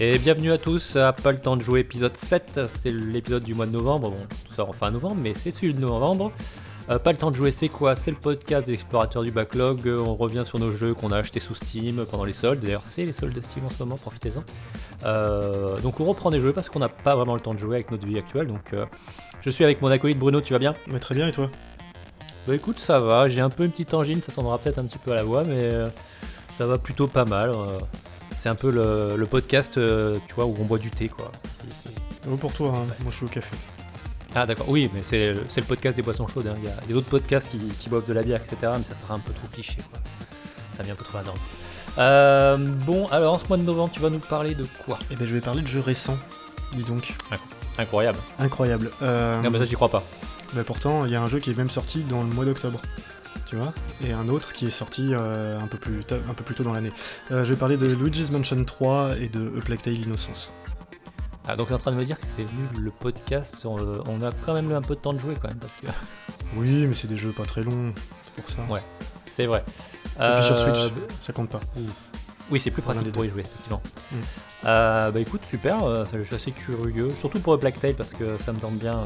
Et bienvenue à tous à Pas le temps de jouer épisode 7, c'est l'épisode du mois de novembre, bon, tout sort en fin novembre, mais c'est celui de novembre. Euh, pas le temps de jouer, c'est quoi? C'est le podcast des explorateurs du backlog. Euh, on revient sur nos jeux qu'on a achetés sous Steam pendant les soldes. D'ailleurs, c'est les soldes de Steam en ce moment, profitez-en. Euh, donc, on reprend des jeux parce qu'on n'a pas vraiment le temps de jouer avec notre vie actuelle. Donc, je suis avec mon acolyte Bruno, tu vas bien? Mais Très bien, et toi? Bah écoute, ça va. J'ai un peu une petite angine, ça s'en peut-être un petit peu à la voix, mais ça va plutôt pas mal. c'est un peu le, podcast, tu vois, où on boit du thé, quoi. C'est, pour toi, hein. moi je suis au café. Ah d'accord, oui, mais c'est le podcast des boissons chaudes. Hein. Il y a des autres podcasts qui, boivent de la bière, etc. Mais ça fera un peu trop cliché. Quoi. Ça vient un peu trop à norme. Euh, bon, alors en ce mois de novembre, tu vas nous parler de quoi? Eh ben, je vais parler de jeux récents, dis donc. Incroyable. Incroyable. Euh... Non, mais ça, j'y crois pas. Bah pourtant, il y a un jeu qui est même sorti dans le mois d'octobre. Tu vois Et un autre qui est sorti euh, un, peu plus un peu plus tôt dans l'année. Euh, je vais parler de Luigi's Mansion 3 et de A Plague Tale Innocence. Ah, donc, on est en train de me dire que c'est nul le podcast. On, a quand même eu un peu de temps de jouer, quand même. Parce que... Oui, mais c'est des jeux pas très longs, c'est pour ça. Ouais, c'est vrai. Et puis sur Switch, euh, ça compte pas. Oui, c'est plus pratique pour y jouer, effectivement. Mm. Euh, bah écoute, super, euh, je suis assez curieux, surtout pour le Black Tail parce que ça me tente bien.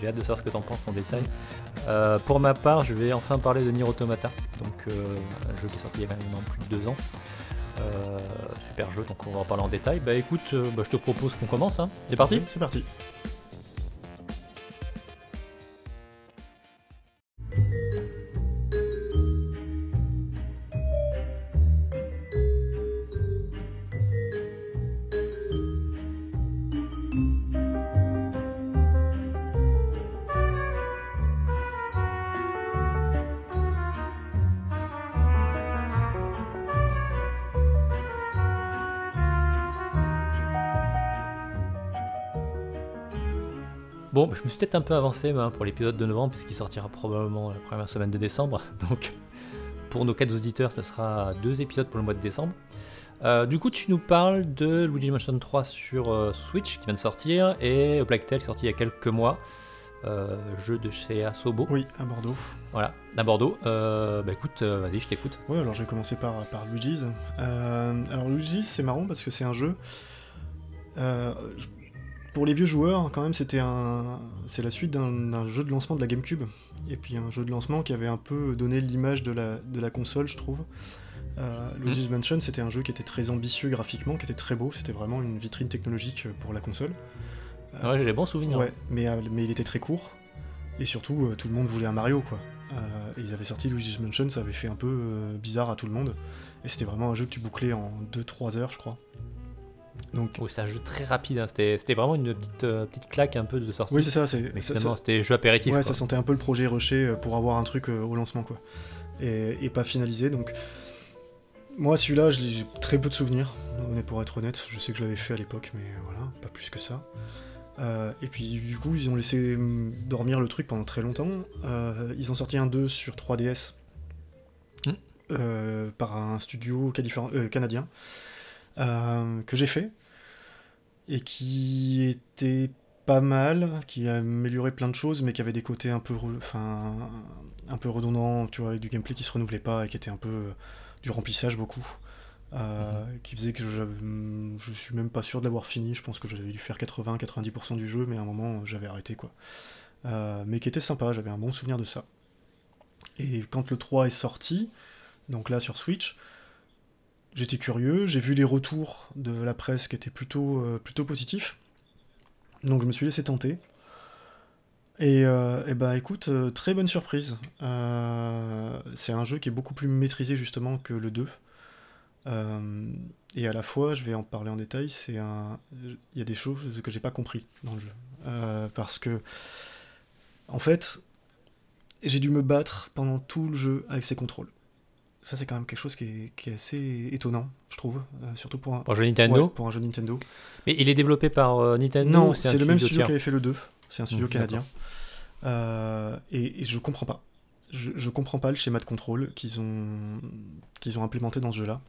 J'ai hâte de savoir ce que tu en penses en détail. pour ma part, je vais enfin parler de Nier Automata, donc un jeu qui est sorti il y a maintenant plus de deux ans. Euh, super jeu, donc on va en parler en détail. Bah écoute, euh, bah, je te propose qu'on commence. Hein. C'est parti? C'est parti. Bon, je me suis peut-être un peu avancé pour l'épisode de novembre, puisqu'il sortira probablement la première semaine de décembre. Donc, pour nos quatre auditeurs, ce sera deux épisodes pour le mois de décembre. Euh, du coup, tu nous parles de Luigi Mansion 3 sur euh, Switch qui vient de sortir et Black Tail sorti il y a quelques mois. Euh, jeu de chez Asobo. Oui, à Bordeaux. Voilà, à Bordeaux. bah écoute, vas-y, je t'écoute. Oui, alors je vais commencer par, par Luigi's. alors Luigi's, c'est marrant parce que c'est un jeu pour les vieux joueurs, quand même, c'était un, c'est la suite d'un jeu de lancement de la GameCube, et puis un jeu de lancement qui avait un peu donné l'image de la, de la console, je trouve. Euh, Luigi's mm. Mansion, c'était un jeu qui était très ambitieux graphiquement, qui était très beau, c'était vraiment une vitrine technologique pour la console. Euh, ouais, j'ai des bons souvenirs. Ouais, mais, euh, mais il était très court, et surtout, euh, tout le monde voulait un Mario, quoi. et ils avaient sorti Luigi's Mansion, ça avait fait un peu bizarre à tout le monde, et c'était vraiment un jeu que tu bouclais en 2-3 heures, je crois. Donc... c'est un jeu très rapide, hein. c'était vraiment une petite, euh, petite claque un peu de sortie. Oui, c'est ça. Mais c'était jeu apéritif. Ouais, ça sentait un peu le projet rushé euh, pour avoir un truc euh, au lancement, quoi. Et, pas finalisé. Donc, moi, celui-là, j'ai très peu de souvenirs, pour être honnête. Je sais que je l'avais fait à l'époque, mais voilà, pas plus que ça. et puis, du coup, ils ont laissé hum, dormir le truc pendant très longtemps. ils ont sorti un 2 sur 3DS hmm. par un studio canadien. Que j'ai fait et qui était pas mal, qui a amélioré plein de choses, mais qui avait des côtés un peu, enfin, un peu redondants, tu vois, avec du gameplay qui se renouvelait pas et qui était un peu euh, du remplissage beaucoup. Euh, mhm. qui faisait que je, je suis même pas sûr de l'avoir fini, je pense que j'avais dû faire 80-90% du jeu, mais à un moment j'avais arrêté quoi. Euh, mais qui était sympa, j'avais un bon souvenir de ça. Et quand le 3 est sorti, donc là sur Switch, j'étais curieux, j'ai vu les retours de la presse qui étaient plutôt, euh, plutôt positifs. Donc je me suis laissé tenter. Et, bah écoute, euh, très bonne surprise. c'est un jeu qui est beaucoup plus maîtrisé justement que le 2. et à la fois, je vais en parler en détail, c'est un. Il y a des choses que j'ai pas compris dans le jeu. parce que. En fait, j'ai dû me battre pendant tout le jeu avec ses contrôles ça c'est quand même quelque chose qui est, assez étonnant, je trouve, euh, surtout pour un, jeu Nintendo. pour un jeu Nintendo. Mais il est développé par euh, Nintendo Non, c'est le même studio qui avait fait le 2. C'est un studio mmh, canadien. Euh, et, et, je comprends pas. Je, je, comprends pas le schéma de contrôle qu'ils ont, qu'ils ont implémenté dans ce jeu-là.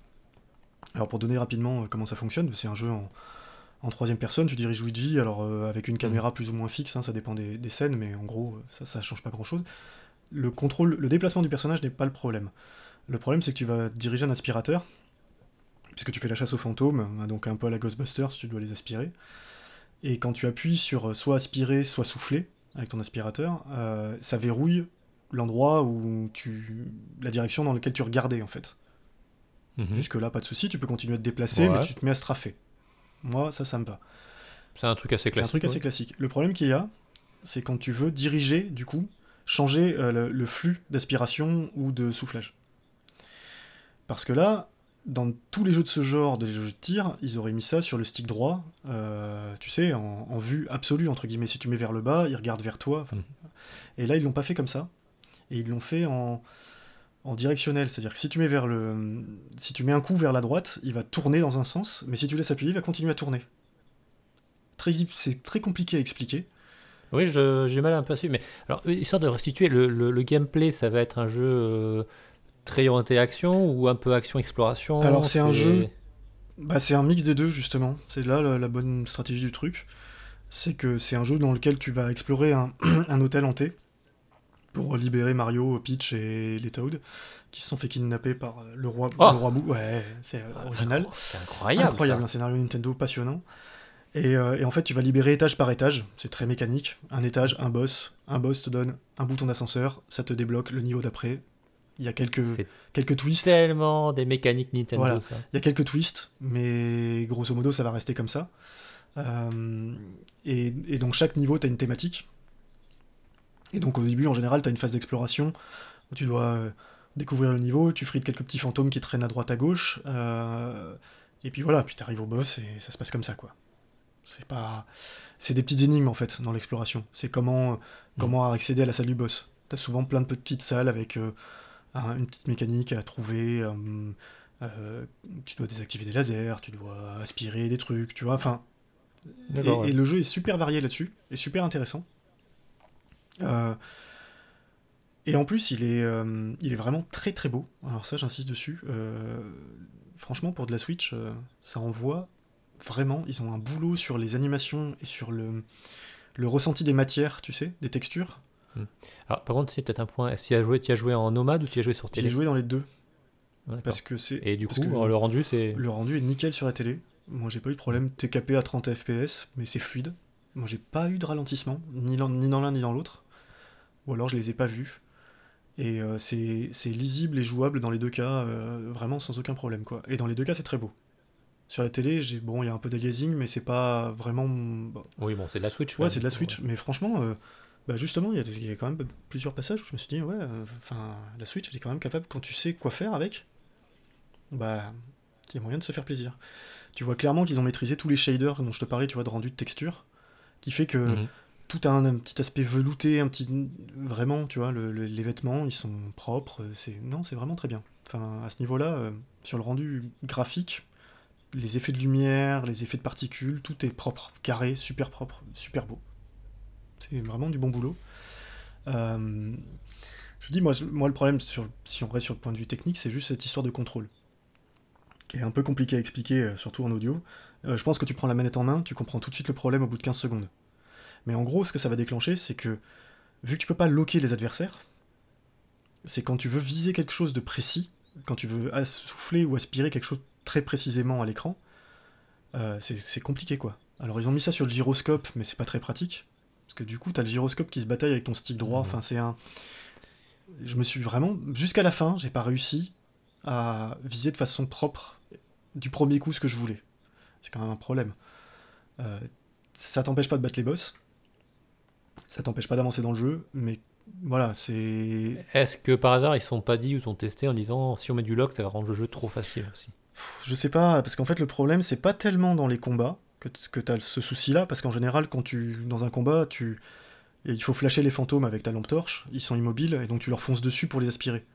Alors pour donner rapidement comment ça fonctionne, c'est un jeu en, en troisième personne, tu diriges Luigi, alors avec une caméra plus ou moins fixe, hein, ça dépend des, des, scènes, mais en gros, ça, ça change pas grand-chose. Le contrôle, le déplacement du personnage n'est pas le problème. Le problème, c'est que tu vas diriger un aspirateur, puisque tu fais la chasse aux fantômes, hein, donc un peu à la Ghostbusters, tu dois les aspirer. Et quand tu appuies sur euh, soit aspirer, soit souffler avec ton aspirateur, euh, ça verrouille l'endroit où tu. la direction dans laquelle tu regardais en fait. Mhm. Jusque-là, pas de souci, tu peux continuer à te déplacer, mais tu te mets à strafer. Moi, ça, ça me va. C'est un truc assez classique. C'est un truc assez classique. Le problème qu'il y a, c'est quand tu veux diriger, du coup, changer euh, le, flux d'aspiration ou de soufflage. Parce que là, dans tous les jeux de ce genre, des jeux de tir, ils auraient mis ça sur le stick droit, euh, tu sais, en, vue absolue, entre guillemets. Si tu mets vers le bas, il regarde vers toi. Mhm. Et là, ils l'ont pas fait comme ça. Et ils l'ont fait en, en directionnel. C'est-à-dire que si tu, mets vers le, si tu mets un coup vers la droite, il va tourner dans un sens, mais si tu laisses appuyer, il va continuer à tourner. C'est très compliqué à expliquer. Oui, j'ai mal un peu su. Mais alors, histoire de restituer, le, le, gameplay, ça va être un jeu. Euh, très orienté action ou un peu action exploration Alors c'est un jeu, bah, c'est un mix des deux justement. C'est là la, bonne stratégie du truc, c'est que c'est un jeu dans lequel tu vas explorer un, un, hôtel hanté pour libérer Mario, Peach et les Toad qui se sont fait kidnapper par le roi, oh le roi Boo. Ouais, c'est ah, original. C'est incroyable. Incroyable, un scénario Nintendo passionnant. Et, euh, et, en fait, tu vas libérer étage par étage. C'est très mécanique. Un étage, un boss. Un boss te donne un bouton d'ascenseur. Ça te débloque le niveau d'après. Il y a quelques, quelques twists. tellement des mécaniques Nintendo, ça. Il y a quelques twists, mais grosso modo, ça va rester comme ça. Euh, et, donc, chaque niveau, tu as une thématique. Et donc, au début, en général, tu as une phase d'exploration où tu dois euh, découvrir le niveau, tu frites quelques petits fantômes qui traînent à droite, à gauche. Euh, et puis voilà, puis tu arrives au boss et ça se passe comme ça, quoi. C'est pas. C'est des petites énigmes, en fait, dans l'exploration. C'est comment, mm. comment accéder à la salle du boss. T'as souvent plein de petites salles avec une petite mécanique à trouver. Euh, euh, tu dois désactiver des lasers, tu dois aspirer des trucs, tu vois. Enfin, et, le jeu est super varié là-dessus, et super intéressant. Euh, et en plus, il est, il est vraiment très très beau. Alors ça, j'insiste dessus. franchement, pour de la Switch, ça envoie vraiment. Ils ont un boulot sur les animations et sur le, le ressenti des matières, tu sais, des textures. Hmm. Alors, par contre, c'est peut-être un point. Est-ce tu as joué, tu as joué en nomade ou tu as joué sur télé J'ai joué dans les deux. Parce que c'est. Et du coup, le rendu, c'est. Le rendu est nickel sur la télé. Moi, j'ai pas eu de problème. Capé à 30 FPS, mais c'est fluide. Moi, j'ai pas eu de ralentissement, ni, ni dans l'un ni dans l'autre. Ou alors, je les ai pas vus. Et euh, c'est lisible et jouable dans les deux cas, euh, vraiment sans aucun problème, quoi. Et dans les deux cas, c'est très beau. Sur la télé, j'ai bon, il y a un peu d'agazing, mais c'est pas vraiment. Oui, bon, c'est de la Switch. Ouais, c'est de la Switch. Mais franchement, euh, bah justement, il y, a quand même plusieurs passages où je me suis dit, ouais, euh, enfin, la Switch, elle est quand même capable, quand tu sais quoi faire avec, bah, il y a moyen de se faire plaisir. Tu vois clairement qu'ils ont maîtrisé tous les shaders dont je te parlais, tu vois, de rendu de texture, qui fait que mhm. tout a un, petit aspect velouté, un petit, vraiment, tu vois, les vêtements, ils sont propres, c'est, non, c'est vraiment très bien. Enfin, à ce niveau-là, euh, sur le rendu graphique, les effets de lumière, les effets de particules, tout est propre, carré, super propre, super beau. C'est vraiment du bon boulot. Euh, je dis, moi, le problème, si on reste sur le point de vue technique, c'est juste cette histoire de contrôle, qui est un peu compliqué à expliquer, euh, surtout en audio. Euh, je pense que tu prends la manette en main, tu comprends tout de suite le problème au bout de 15 secondes. Mais en gros, ce que ça va déclencher, c'est que, vu que tu peux pas loquer les adversaires, c'est quand tu veux viser quelque chose de précis, quand tu veux souffler ou aspirer quelque chose très précisément à l'écran, c'est compliqué quoi. Alors ils ont mis ça sur le gyroscope, mais c'est pas très pratique. Parce que du coup, t'as le gyroscope qui se bataille avec ton stick droit. Mmh. Enfin, c'est un. Je me suis vraiment. Jusqu'à la fin, j'ai pas réussi à viser de façon propre du premier coup ce que je voulais. C'est quand même un problème. Euh, ça t'empêche pas de battre les boss. Ça t'empêche pas d'avancer dans le jeu, mais voilà, c'est. Est-ce que par hasard ils sont pas dit ou sont testés en disant si on met du lock, ça va rendre le jeu trop facile aussi? Je sais pas, parce qu'en fait le problème c'est pas tellement dans les combats, que, tu as ce souci-là, parce qu'en général, quand tu dans un combat, tu il faut flasher les fantômes avec ta lampe torche, ils sont immobiles, et donc tu leur fonces dessus pour les aspirer.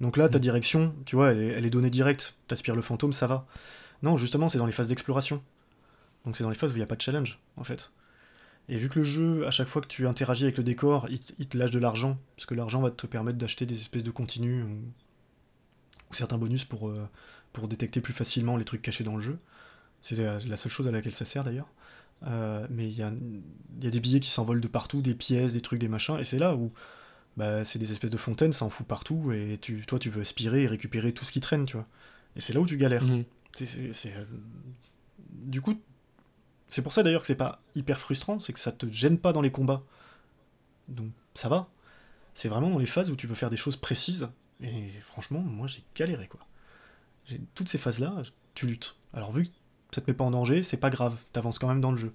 Donc là, ta mm. direction, tu vois, elle est, donnée directe. T'aspires le fantôme, ça va. Non, justement, c'est dans les phases d'exploration. Donc c'est dans les phases où il n'y a pas de challenge, en fait. Et vu que le jeu, à chaque fois que tu interagis avec le décor, il, te lâche de l'argent, parce que l'argent va te permettre d'acheter des espèces de continues ou, certains bonus pour, euh, pour détecter plus facilement les trucs cachés dans le jeu. C'est la, seule chose à laquelle ça sert d'ailleurs. Euh, mais il y y a des billets qui s'envolent de partout, des pièces, des trucs, des machins, et c'est là où bah, c'est des espèces de fontaines, ça en fout partout, et tu, toi tu veux aspirer et récupérer tout ce qui traîne, tu vois. Et c'est là où tu galères. C'est- c'est, euh, Du coup, c'est pour ça d'ailleurs que c'est pas hyper frustrant, c'est que ça te gêne pas dans les combats. Donc ça va. C'est vraiment dans les phases où tu veux faire des choses précises. Et franchement, moi j'ai galéré quoi. Toutes ces phases-là, tu luttes. Alors vu que ça te met pas en danger, c'est pas grave, t'avances quand même dans le jeu.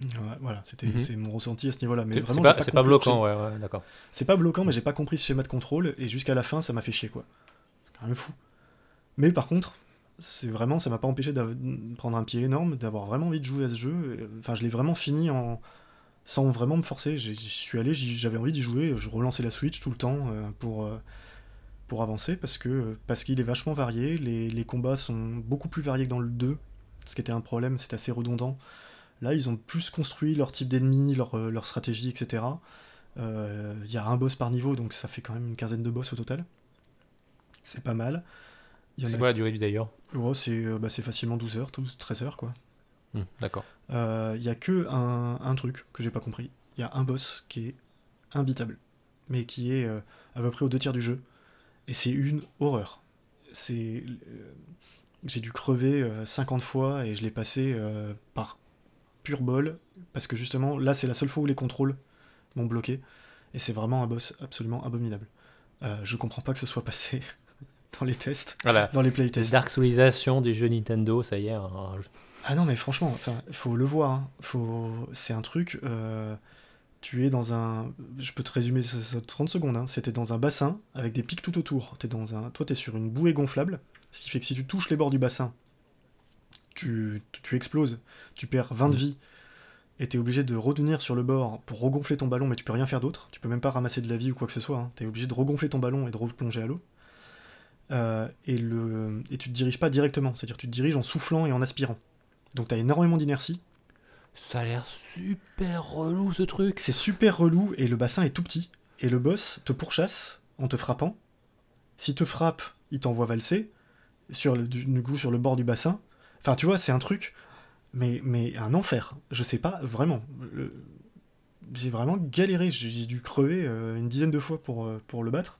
Ouais, voilà, c'était Mhm. c'est mon ressenti à ce niveau-là. Mais C'est vraiment, c'est pas, bloquant, ouais, ouais, d'accord. c'est pas bloquant, mais j'ai pas compris ce schéma de contrôle, et jusqu'à la fin, ça m'a fait chier, quoi. C'est quand même fou. Mais par contre, c'est vraiment, ça m'a pas empêché de prendre un pied énorme, d'avoir vraiment envie de jouer à ce jeu. et, Enfin, je l'ai vraiment fini en sans vraiment me forcer. J'y suis allé, j'avais envie d'y jouer, je relançais la Switch tout le temps euh, pour, euh, pour avancer, parce que parce qu'il est vachement varié, les, les combats sont beaucoup plus variés que dans le 2, ce qui était un problème, c'était assez redondant. Là, ils ont plus construit leur type d'ennemis, leur, euh, leur stratégie, etc. Euh, Il y a un boss par niveau, donc ça fait quand même une quinzaine de boss au total. C'est pas mal. C'est a... quoi la durée du d'ailleurs Ouais, c'est euh, bah, c'est facilement 12 heures, 12, 13 heures, quoi. Hmm, D'accord. Euh, Il y a que un, un truc que j'ai pas compris. Il y a un boss qui est imbitable, mais qui est euh, à peu près aux deux tiers du jeu. Et c'est une horreur. C'est. euh, j'ai dû crever euh, 50 fois et je l'ai passé euh, par pur bol, parce que justement, là, c'est la seule fois où les contrôles m'ont bloqué. Et c'est vraiment un boss absolument abominable. Euh, je comprends pas que ce soit passé dans les tests, Voilà. dans les La playtests. Dark Soulisation des jeux Nintendo, ça y est. un- Ah non, mais franchement, enfin, faut le voir. hein. Faut... C'est un truc. euh, Tu es dans un. Je peux te résumer ça, ça 30 secondes. Hein. C'était dans un bassin avec des pics tout autour. Es dans un... Toi, tu es sur une bouée gonflable. Ce qui fait que si tu touches les bords du bassin, tu, tu exploses. Tu perds 20 de vie. Et tu es obligé de revenir sur le bord pour regonfler ton ballon, mais tu peux rien faire d'autre. Tu peux même pas ramasser de la vie ou quoi que ce soit. Tu es obligé de regonfler ton ballon et de replonger à l'eau. Euh, et, le... et tu te diriges pas directement. C'est-à-dire que tu te diriges en soufflant et en aspirant. Donc tu as énormément d'inertie. Ça a l'air super relou ce truc. C'est super relou et le bassin est tout petit. Et le boss te pourchasse en te frappant. S'il te frappe, il t'envoie valser sur le, du, coup sur le bord du bassin. Enfin, tu vois, c'est un truc, mais, mais un enfer. Je sais pas, vraiment. J'ai vraiment galéré. J'ai dû crever euh, une dizaine de fois pour, euh, le battre.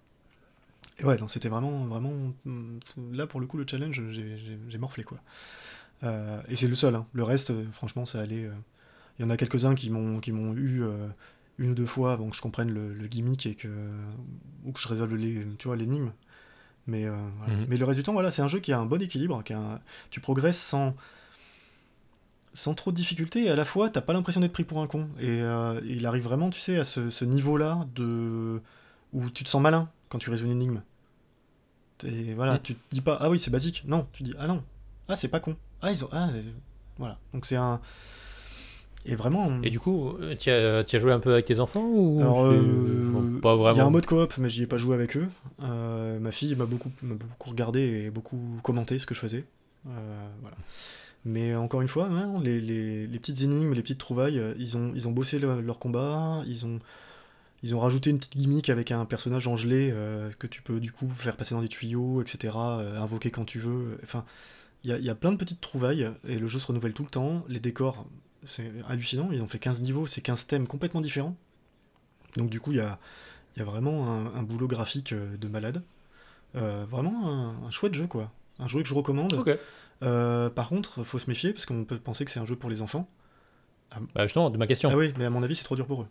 Et ouais, c'était vraiment, vraiment. hum, Là, pour le coup, le challenge, j'ai morflé, quoi. Euh, et c'est le seul. hein. Le reste, euh, franchement, ça allait. euh, Il y en a quelques-uns qui m'ont qui m'ont eu une ou deux fois avant que je comprenne le, le gimmick et que ou que je résolve les, tu vois, l'énigme. Mais, euh, voilà. Mhm. Mais le temps, voilà, c'est un jeu qui a un bon équilibre, qui a un- tu progresses sans sans trop de difficultés et à la fois t'as pas l'impression d'être pris pour un con et euh, il arrive vraiment tu sais à ce, ce niveau là de où tu te sens malin quand tu résous une énigme et voilà Mm. tu te dis pas ah oui c'est basique non tu dis ah non ah c'est pas con ah ils ont ah euh, voilà donc c'est un et vraiment Et du coup, euh, tu as, joué un peu avec tes enfants ou alors, euh, bon, pas il y a un vraiment mode coop, mais j'y ai pas joué avec eux. Euh, ma fille m'a beaucoup, beaucoup regardé et beaucoup commenté ce que je faisais. Euh, voilà. Mais encore une fois, hein, les, les- les petites énigmes, les petites trouvailles, ils ont, ils ont bossé le- leur combat, ils ont, ils ont rajouté une petite gimmick avec un personnage en gelée que tu peux du coup faire passer dans des tuyaux, etc., invoquer quand tu veux. Enfin, il y y a plein de petites trouvailles et le jeu se renouvelle tout le temps. Les décors, c'est hallucinant. Ils ont fait 15 niveaux, c'est 15 thèmes complètement différents. Donc du coup, il y a, y a vraiment un, un boulot graphique euh, de malade. Euh, vraiment un, un chouette jeu, quoi. Un jeu que je recommande. Euh, par contre, faut se méfier parce qu'on peut penser que c'est un jeu pour les enfants. Bah, justement, de ma question. Ah oui, mais à mon avis, c'est trop dur pour eux.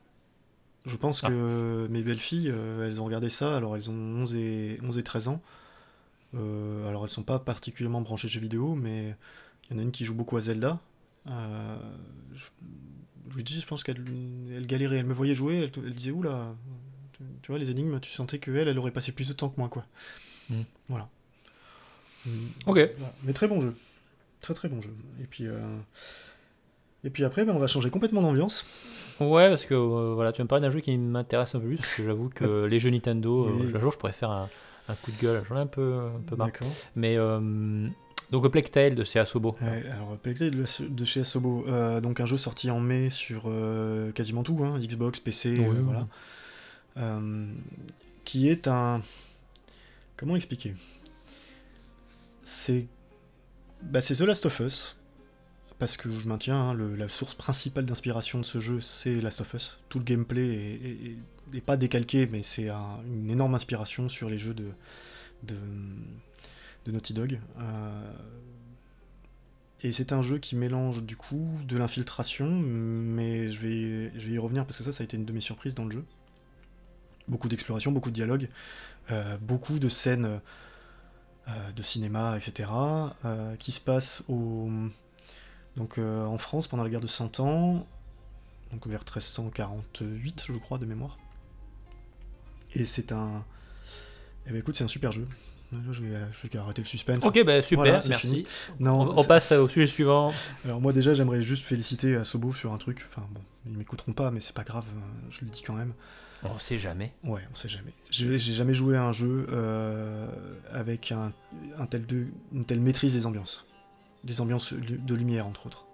Je pense Ah. que mes belles filles, euh, elles ont regardé ça, alors elles ont 11 et, 11 et 13 ans. Euh, alors elles sont pas particulièrement branchées jeux vidéo, mais il y en a une qui joue beaucoup à Zelda. Euh, je- Luigi, je pense qu'elle elle galérait, elle me voyait jouer, elle, elle disait oula, tu, tu vois les énigmes, tu sentais qu'elle, elle aurait passé plus de temps que moi, quoi. Hmm. Voilà. Hmm. Ok. Voilà. Mais très bon jeu. Très très bon jeu. Et puis, euh, et puis après, ben, on va changer complètement d'ambiance. Ouais, parce que euh, voilà, tu me parles d'un jeu qui m'intéresse un peu plus, parce que j'avoue que les jeux Nintendo, Oui. euh, un jour je pourrais faire un, un coup de gueule, j'en ai un peu, un peu marre. D'accord. Mais euh, donc le Plague Tale de C. Asobo. Ouais, alors Plague Tale de, chez Asobo, euh, donc un jeu sorti en mai sur euh, quasiment tout, hein, Xbox, PC, euh, Oui. voilà. Qui est un... Comment expliquer? C'est bah, c'est The Last of Us. Parce que je maintiens, hein, le- la source principale d'inspiration de ce jeu, c'est Last of Us. Tout le gameplay est, est- est- est pas décalqué, mais c'est un- une énorme inspiration sur les jeux de, de, Naughty Dog. Euh, et c'est un jeu qui mélange du coup de l'infiltration, mais je vais, je vais y revenir parce que ça, ça a été une de mes surprises dans le jeu. Beaucoup d'exploration, beaucoup de dialogue, euh, beaucoup de scènes euh, de cinéma, etc., qui se passent au, donc, en France pendant la guerre de 100 ans, donc vers 1348, je crois, de mémoire. Et c'est un. Eh ben écoute, c'est un super jeu. Là, je vais, je vais arrêter le suspense. Ok, bah super, Voilà, merci. fini. Non, On, passe au sujet suivant. Alors moi déjà j'aimerais juste féliciter Asobo sur un truc, enfin bon, ils m'écouteront pas mais c'est pas grave, euh, je le dis quand même. On sait jamais. Ouais, on sait jamais. J'ai jamais joué à un jeu euh, avec un, un tel de, une telle maîtrise des ambiances. Des ambiances de lumière entre autres.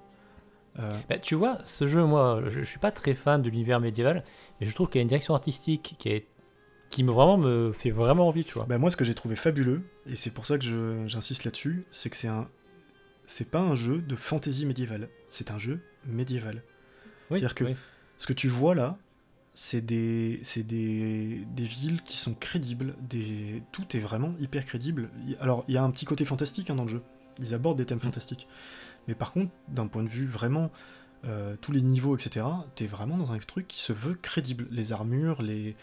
Euh, Bah, tu vois, ce jeu, moi, je, je suis pas très fan de l'univers médiéval, mais je trouve qu'il y a une direction artistique qui est qui me vraiment me fait vraiment envie, tu vois. bah, moi ce que j'ai trouvé fabuleux, et c'est pour ça que j'insiste là-dessus, c'est que c'est un... C'est pas un jeu de fantasy médiévale, c'est un jeu médiéval. Oui, c'est-à-dire que- oui. Ce que tu vois là, c'est des, c'est des, des villes qui sont crédibles, des, tout est vraiment hyper crédible. Alors, il y a un petit côté fantastique hein, dans le jeu, ils abordent des thèmes Mm. fantastiques. Mais par contre, d'un point de vue vraiment, euh, tous les niveaux, etc., t'es vraiment dans un truc qui se veut crédible. Les armures, les...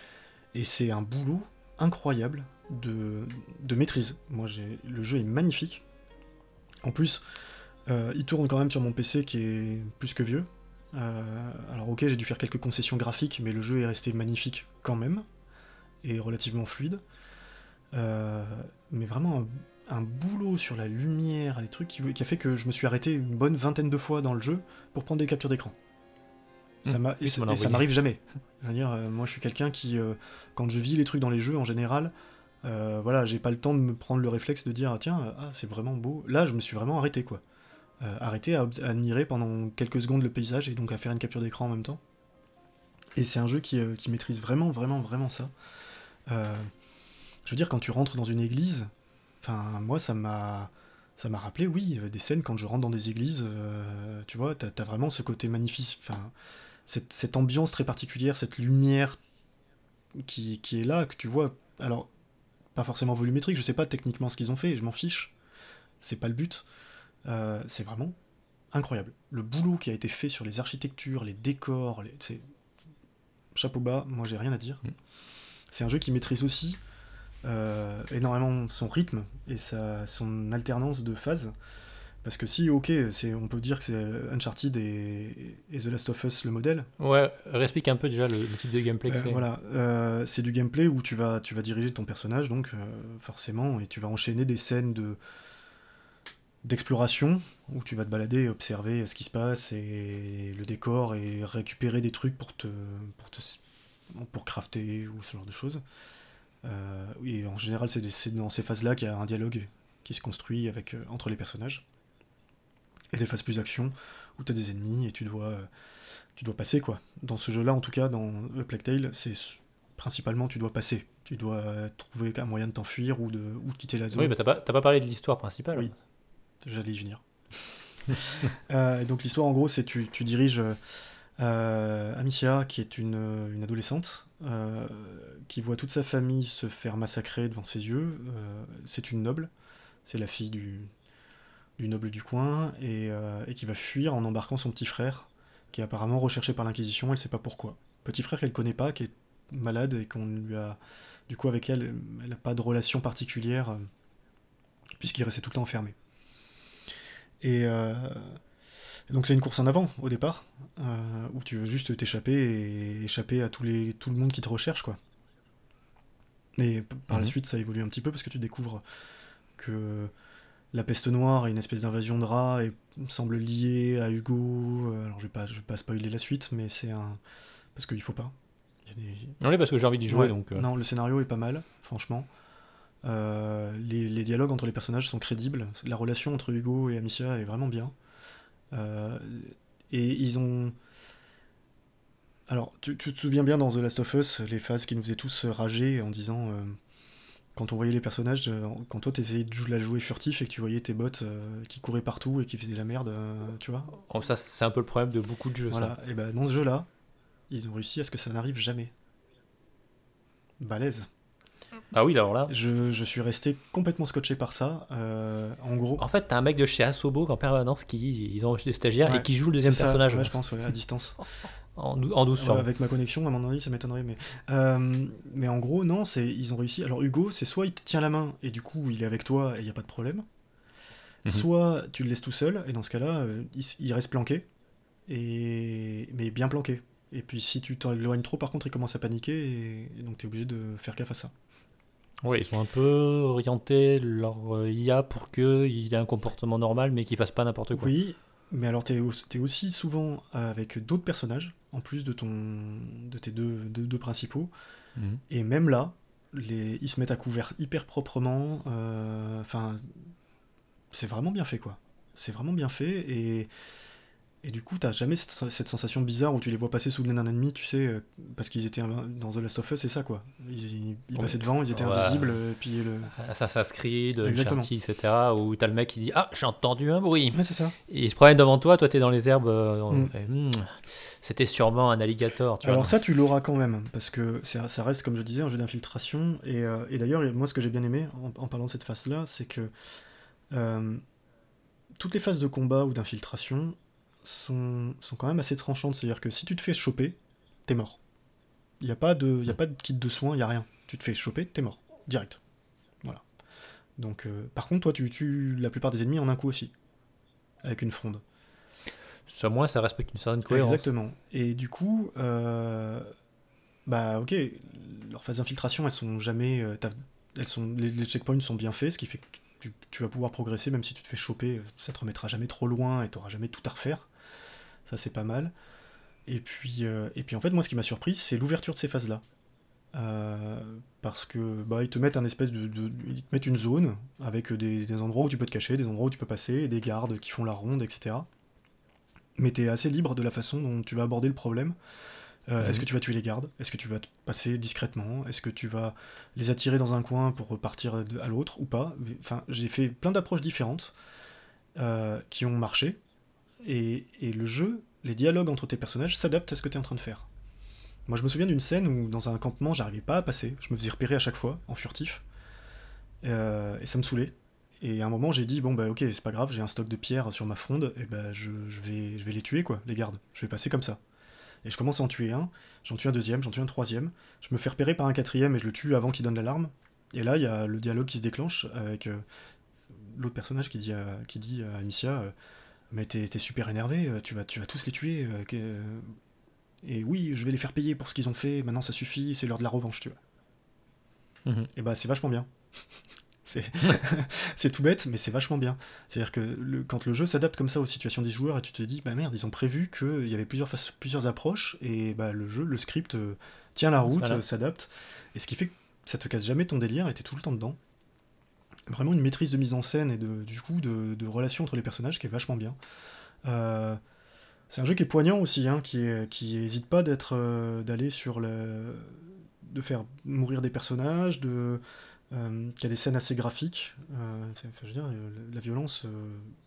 Et c'est un boulot incroyable de, maîtrise. Moi, le jeu est magnifique. En plus, euh, il tourne quand même sur mon PC qui est plus que vieux. Euh, alors ok, j'ai dû faire quelques concessions graphiques, mais le jeu est resté magnifique quand même, et relativement fluide. Euh, mais vraiment un, un boulot sur la lumière, les trucs qui, qui a fait que je me suis arrêté une bonne vingtaine de fois dans le jeu pour prendre des captures d'écran. Ça m'a- oui, ça m'arrive jamais. Je veux dire, euh, moi je suis quelqu'un qui, euh, quand je vis les trucs dans les jeux en général, euh, voilà, j'ai pas le temps de me prendre le réflexe de dire ah, tiens, ah, c'est vraiment beau. Là, je me suis vraiment arrêté quoi. Arrêté à, admirer pendant quelques secondes le paysage et donc à faire une capture d'écran en même temps. Et c'est un jeu qui, qui maîtrise vraiment, vraiment, vraiment ça. Je veux dire, quand tu rentres dans une église, enfin, moi, ça m'a. Ça m'a rappelé, oui, des scènes quand je rentre dans des églises, euh, tu vois, t'as as vraiment ce côté magnifique, enfin, cette, cette ambiance très particulière, cette lumière qui, qui est là, que tu vois, alors, pas forcément volumétrique, je sais pas techniquement ce qu'ils ont fait, je m'en fiche, c'est pas le but, Euh, c'est vraiment incroyable. Le boulot qui a été fait sur les architectures, les décors, les, c'est chapeau bas, moi j'ai rien à dire. Mm. C'est un jeu qui maîtrise aussi euh, énormément son rythme et sa, son alternance de phases. Parce que si, ok, c'est, on peut dire que c'est Uncharted et, et The Last of Us le modèle, Ouais, explique un peu déjà le, le type de gameplay que euh, c'est. voilà, euh, c'est du gameplay où tu vas, tu vas diriger ton personnage, donc euh, forcément, et tu vas enchaîner des scènes de d'exploration où tu vas te balader, observer ce qui se passe et le décor et récupérer des trucs pour te pour te pour crafter ou ce genre de choses. Euh, et en général, c'est c'est dans ces phases-là qu'il y a un dialogue qui se construit avec entre les personnages. Et des phases plus action où tu as des ennemis et tu dois euh, tu dois passer quoi. Dans ce jeu-là, en tout cas, dans A Plague Tale, c'est principalement tu dois passer. Tu dois euh, trouver un moyen de t'enfuir ou de, ou de quitter la zone. Oui, bah t'as pas, t'as pas parlé de l'histoire principale. Oui. J'allais y venir. Euh, donc l'histoire, en gros, c'est tu, tu diriges euh, Amicia, qui est une, une adolescente, euh, qui voit toute sa famille se faire massacrer devant ses yeux. C'est une noble, c'est la fille du, du noble du coin, et, euh, et qui va fuir en embarquant son petit frère, qui est apparemment recherché par l'Inquisition, elle sait pas pourquoi. Petit frère qu'elle connaît pas, qui est malade et qu'on lui a... Du coup, avec elle, elle n'a pas de relation particulière, euh, puisqu'il restait tout le temps enfermé. Et, euh, et donc c'est une course en avant au départ, où tu veux juste t'échapper et échapper à tous les, tout le monde qui te recherche, quoi. Et par la Mhm. suite, ça évolue un petit peu parce que tu découvres que la peste noire est une espèce d'invasion de rats et semble liée à Hugo. Euh, Alors je vais pas, je vais pas spoiler la suite, mais c'est un parce qu'il faut pas. Il y a des- Oui, parce que j'ai envie d'y jouer, Ouais, donc. euh, Non, le scénario est pas mal, franchement. Euh, les, les dialogues entre les personnages sont crédibles. La relation entre Hugo et Amicia est vraiment bien. Euh, et ils ont. Alors, tu, tu te souviens bien dans The Last of Us, les phases qui nous faisaient tous rager en disant. Quand on voyait les personnages, euh, quand toi t'essayais de la jouer furtif et que tu voyais tes bots euh, qui couraient partout et qui faisaient de la merde, euh, tu vois. Oh, ça, c'est un peu le problème de beaucoup de jeux. Voilà, et ben dans ce jeu-là, ils ont réussi à ce que ça n'arrive jamais. Balèze. Ah oui, alors là. Je, je suis resté complètement scotché par ça. en gros. En fait, t'as un mec de chez Asobo en permanence qui ils ont des stagiaires et qui joue le deuxième personnage. Ouais, je pense, à distance. en, en douce Avec ma connexion, à mon avis, ça m'étonnerait. Mais, euh, mais en gros, non, c'est ils ont réussi. Alors Hugo, c'est soit il te tient la main et du coup il est avec toi et il n'y a pas de problème. Mhm. Soit tu le laisses tout seul et dans ce cas-là, euh, il, reste planqué. Et... Mais bien planqué. Et puis si tu t'éloignes trop, par contre, il commence à paniquer et, donc tu es obligé de faire gaffe à ça. Oui, ils sont un peu orientés leur euh, IA pour qu'il ait un comportement normal mais qu'il fasse pas n'importe quoi. Oui, mais alors, tu es, aussi souvent avec d'autres personnages, en plus de, ton, de tes deux, deux, principaux. Mhm. Et même là, les, ils se mettent à couvert hyper proprement. Euh, enfin, c'est vraiment bien fait, quoi. C'est vraiment bien fait. Et et du coup, t'as jamais cette, sensation bizarre où tu les vois passer sous le nez d'un ennemi, tu sais, euh, parce qu'ils étaient dans The Last of Us, c'est ça quoi. Ils, passaient devant, ils étaient invisibles, et puis le. Assassin's Creed, Uncharted, etc. Où t'as le mec qui dit Ah, j'ai entendu un bruit. Ouais, c'est ça. Et il se promène devant toi, toi t'es dans les herbes. Euh, mm. hmm, C'était sûrement un alligator. Tu Alors, ça, tu l'auras quand même, parce que ça reste, comme je disais, un jeu d'infiltration. Et, euh, et d'ailleurs, moi, ce que j'ai bien aimé en, parlant de cette phase-là, c'est que. toutes les phases de combat ou d'infiltration, sont, sont quand même assez tranchantes. C'est-à-dire que si tu te fais choper, t'es mort. Il n'y a, pas de, y a pas de kit de soins, il n'y a rien. Tu te fais choper, t'es mort. Direct. Voilà. Donc, euh, par contre, toi, tu tues la plupart des ennemis en un coup aussi. Avec une fronde. Ça, moins, ça respecte une certaine cohérence. Exactement. Et du coup, euh, bah, ok, leurs phases d'infiltration, elles sont jamais. Euh, elles sont, les, les, checkpoints sont bien faits, ce qui fait que tu, tu, vas pouvoir progresser, même si tu te fais choper, ça te remettra jamais trop loin et tu n'auras jamais tout à refaire. Ça, c'est pas mal. Et puis, euh, et puis en fait, moi, ce qui m'a surpris, c'est l'ouverture de ces phases-là. Euh, parce que bah, ils te mettent un espèce de, ils te mettent une zone avec des, des, endroits où tu peux te cacher, des endroits où tu peux passer, des gardes qui font la ronde, etc. Mais tu es assez libre de la façon dont tu vas aborder le problème. Euh, est-ce mhm. que tu vas tuer les gardes? Est-ce que tu vas te passer discrètement? Est-ce que tu vas les attirer dans un coin pour repartir à l'autre ou pas? Enfin, j'ai fait plein d'approches différentes qui ont marché. Et, le jeu, les dialogues entre tes personnages s'adaptent à ce que tu es en train de faire. Moi, je me souviens d'une scène où, dans un campement, j'arrivais pas à passer. Je me faisais repérer à chaque fois, en furtif. Euh, et ça me saoulait. Et à un moment, j'ai dit bon, bah ok, c'est pas grave, j'ai un stock de pierres sur ma fronde, et bah je, vais, les tuer, quoi, les gardes. Je vais passer comme ça. Et je commence à en tuer un, j'en tue un deuxième, j'en tue un troisième. Je me fais repérer par un quatrième et je le tue avant qu'il donne l'alarme. Et là, il y a le dialogue qui se déclenche avec euh, l'autre personnage qui dit à, qui Amicia euh, mais t'es super énervé, euh, tu vas, tu vas tous les tuer. Euh, euh, et oui, je vais les faire payer pour ce qu'ils ont fait, maintenant ça suffit, c'est l'heure de la revanche, tu vois. Mhm. Et bah c'est vachement bien. c'est tout bête, mais c'est vachement bien. C'est-à-dire que le, quand le jeu s'adapte comme ça aux situations des joueurs, et tu te dis, bah merde, ils ont prévu qu'il y avait plusieurs, plusieurs approches, et bah le jeu, le script tient la route, s'adapte, et ce qui fait que ça te casse jamais ton délire, et t'es tout le temps dedans vraiment une maîtrise de mise en scène et de, du coup de, de relation entre les personnages qui est vachement bien. Euh, c'est un jeu qui est poignant aussi, hein, qui, est, qui hésite pas d'être, euh, d'aller sur le, de faire mourir des personnages, de, euh, qui a des scènes assez graphiques. je veux dire, la violence,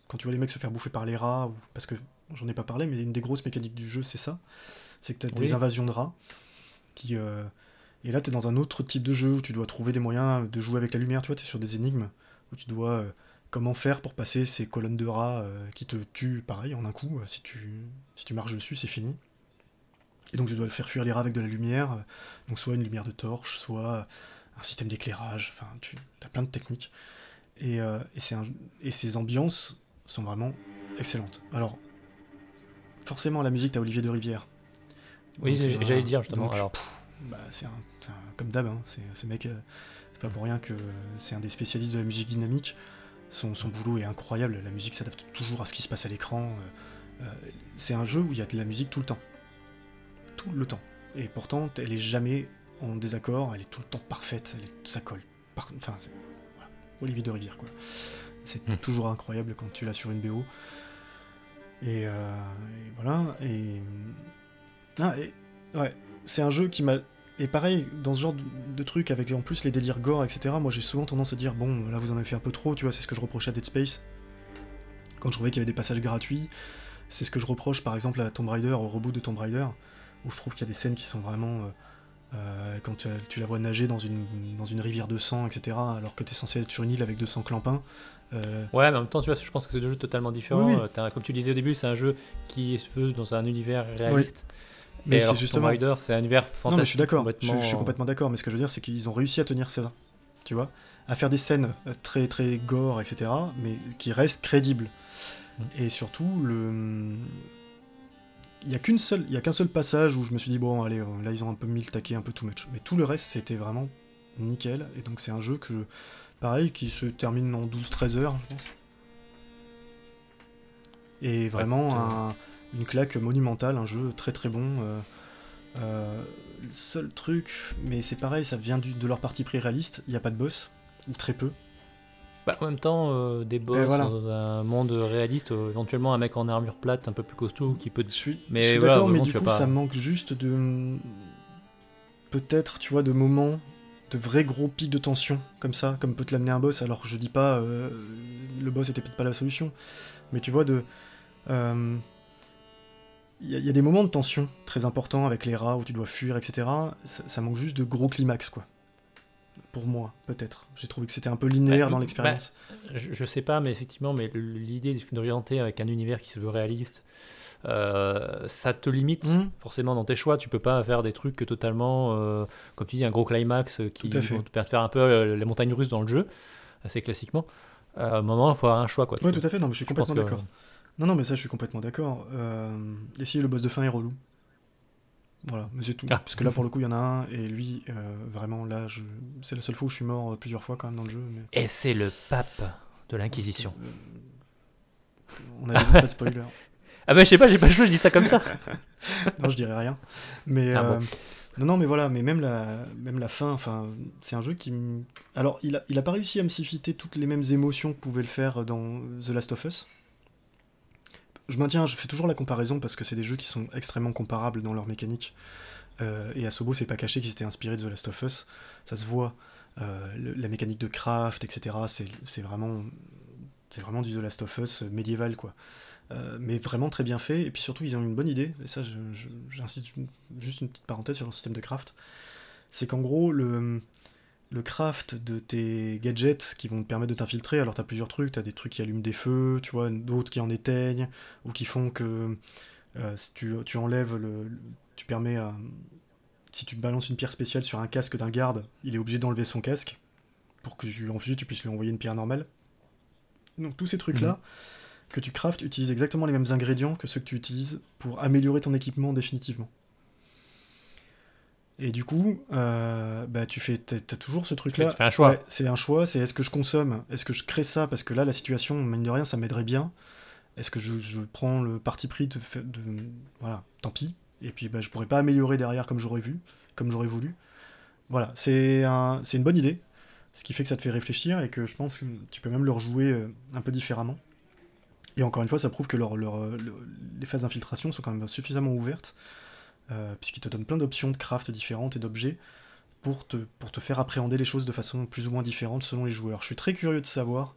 quand tu vois les mecs se faire bouffer par les rats, ou, parce que j'en ai pas parlé, mais une des grosses mécaniques du jeu, c'est ça, c'est que tu as des invasions de rats qui et là, tu es dans un autre type de jeu où tu dois trouver des moyens de jouer avec la lumière. Tu vois, tu es sur des énigmes où tu dois euh, comment faire pour passer ces colonnes de rats euh, qui te tuent pareil en un coup. Euh, si, tu, si tu marches dessus, c'est fini. Et donc, tu dois faire fuir les rats avec de la lumière. donc, soit une lumière de torche, soit un système d'éclairage. Enfin, tu as plein de techniques. Et, et, un, et ces ambiances sont vraiment excellentes. Alors, forcément, la musique, t'as Olivier de Rivière. Oui, j'allais dire justement. alors bah, c'est comme d'hab, hein, ce mec, euh, c'est pas pour rien que c'est un des spécialistes de la musique dynamique. Son, son boulot est incroyable, la musique s'adapte toujours à ce qui se passe à l'écran. Euh, euh, c'est un jeu où il y a de la musique tout le temps. Tout le temps. Et pourtant, elle est jamais en désaccord, elle est tout le temps parfaite, elle est, ça colle. enfin, c'est, voilà. Olivier de Rivière, quoi. C'est hmm. toujours incroyable quand tu l'as sur une BO. Et, et voilà, et... Ah, et... Ouais, c'est un jeu qui m'a et pareil, dans ce genre de, truc, avec en plus les délires gore, etc., moi j'ai souvent tendance à dire, bon, là vous en avez fait un peu trop, tu vois, c'est ce que je reprochais à Dead Space. Quand je trouvais qu'il y avait des passages gratuits, c'est ce que je reproche par exemple à Tomb Raider, au reboot de Tomb Raider, où je trouve qu'il y a des scènes qui sont vraiment. euh, euh, quand tu, tu la vois nager dans une, dans une rivière de sang, etc., alors que t'es censé être sur une île avec 200 clampins. euh, Ouais, mais en même temps, tu vois, je pense que c'est deux jeux totalement différents. Oui, oui. T'as- comme tu disais au début, c'est un jeu qui se veut dans un univers réaliste. Mais c'est justement. Tomb Raider, c'est un univers fantastique. Non, mais je suis d'accord, je, suis- complètement- je suis complètement d'accord, mais ce que je veux dire, c'est qu'ils ont réussi à tenir ça, tu vois, à faire des scènes euh, très très gore, etc., mais qui restent crédibles. Mm. Et surtout, le. Il y a qu'une seule, il y a qu'un seul passage où je me suis dit bon allez euh, là ils ont un peu mis le taquet un peu too much, mais tout le reste c'était vraiment nickel et donc c'est un jeu que pareil qui se termine en 12-13 heures je pense. Et vraiment écoute, un- une claque monumentale, un jeu très très bon. euh, euh, le seul truc, mais c'est pareil, ça vient du- de leur parti pris réaliste, il n'y a pas de boss, ou très peu. Bah, en même temps, euh, des boss Et voilà. dans un monde réaliste, euh, éventuellement un mec en armure plate un peu plus costaud qui peut. Je suis, Mais je suis voilà, d'accord, mais du coup pas- ça manque juste de... Peut-être, tu vois, de moments, de vrais gros pics de tension, comme ça, comme peut te l'amener un boss, alors que je dis pas, le boss était peut-être pas la solution, mais tu vois, de... Il y, a- il y a des moments de tension très importants avec les rats où tu dois fuir, etc. Ça, ça manque juste de gros climax, quoi. Pour moi, peut-être. J'ai trouvé que c'était un peu linéaire Bah, dans bah, l'expérience. Je, je sais pas, mais effectivement, mais l'idée d'orienter avec un univers qui se veut réaliste, euh, ça te limite Mhm. forcément dans tes choix. Tu peux pas faire des trucs totalement, euh, comme tu dis, un gros climax euh, qui vont te faire un peu les montagnes russes dans le jeu, assez classiquement. Euh, à un moment, il faut avoir un choix. Quoi, vois. tout à fait, non, mais je suis Je complètement que- d'accord. Non, non, mais ça, je suis complètement d'accord. Euh, essayer le boss de fin est relou? Voilà, mais c'est tout. Ah. Parce que là, pour le coup, il y en a un, et lui, euh, vraiment, là, je... c'est la seule fois où je suis mort euh, plusieurs fois quand même dans le jeu. Mais... Et c'est le pape de l'Inquisition. Euh, On dit pas de spoiler. Ah bah je sais pas, j'ai pas joué, je dis ça comme ça. non, je dirais rien. Mais Ah bon. non, non, mais voilà, mais même la, même la fin, enfin, c'est un jeu qui. m- Alors, il a, il a pas réussi à me susciter toutes les mêmes émotions que pouvait le faire dans The Last of Us. Je maintiens, je fais toujours la comparaison parce que c'est des jeux qui sont extrêmement comparables dans leur mécanique. Euh, et Asobo, c'est pas caché qu'ils étaient inspirés de The Last of Us. Ça se voit. Euh, le- la mécanique de craft, etc. C'est vraiment, c'est vraiment du The Last of Us médiéval, quoi. Euh, mais vraiment très bien fait. Et puis surtout, ils ont une bonne idée. Et ça, j'insiste ju- juste une petite parenthèse sur leur système de craft. C'est qu'en gros, le, le craft de tes gadgets qui vont te permettre de t'infiltrer, alors tu as plusieurs trucs. Tu as des trucs qui allument des feux, tu vois, d'autres qui en éteignent, ou qui font que euh, si tu, tu enlèves le. le- tu permets à. Si tu balances une pierre spéciale sur un casque d'un garde, il est obligé d'enlever son casque pour que tu- ensuite tu puisses lui envoyer une pierre normale. Donc tous ces trucs-là que tu craftes utilisent exactement les mêmes ingrédients que ceux que tu utilises pour améliorer ton équipement définitivement. Et du coup, euh, bah, tu fais, t'as, t'as toujours ce truc-là. Tu fais un choix. Ouais, c'est un choix, c'est est-ce que je consomme, est-ce que je crée ça? Parce que là la situation, mine de rien, ça m'aiderait bien. Est-ce que je, je prends le parti pris de, voilà, tant pis. Et puis bah, je pourrais pas améliorer derrière comme j'aurais vu, comme j'aurais voulu. Voilà, c'est un, une bonne idée, ce qui fait que ça te fait réfléchir et que je pense que tu peux même le rejouer euh, un peu différemment. Et encore une fois, ça prouve que leur, leur, le- les phases d'infiltration sont quand même suffisamment ouvertes, euh, puisqu'ils te donnent plein d'options de craft différentes et d'objets pour te, pour te faire appréhender les choses de façon plus ou moins différente selon les joueurs. Je suis très curieux de savoir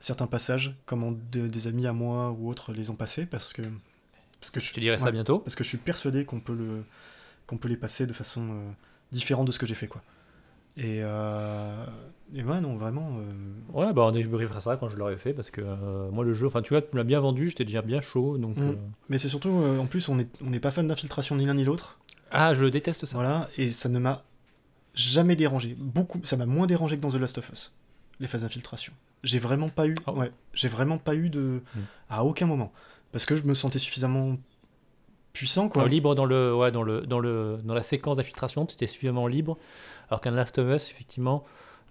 certains passages, comment de- des amis à moi ou autres les ont passés, parce que, parce que je, te dirai ça ouais, bientôt? parce que je suis persuadé qu'on peut, le, qu'on peut les passer de façon euh, différente de ce que j'ai fait. quoi. Et, euh, et ouais, non, vraiment. euh, Ouais, bah on débriefera ça quand je l'aurai fait parce que euh, moi le jeu, enfin tu vois, tu me l'as bien vendu, j'étais déjà bien chaud donc. Mm. Mais c'est surtout, en plus, on n'est on n'est pas fan d'infiltration ni l'un ni l'autre. Ah, je déteste ça. Voilà, et ça ne m'a jamais dérangé. Beaucoup, ça m'a moins dérangé que dans The Last of Us, les phases d'infiltration. J'ai vraiment pas eu, ouais. ouais, j'ai vraiment pas eu de, Mm. à aucun moment, parce que je me sentais suffisamment puissant, quoi. Libre dans le, ouais, dans le, dans le, dans la séquence d'infiltration, tu étais suffisamment libre. Alors qu'un Last of Us, effectivement,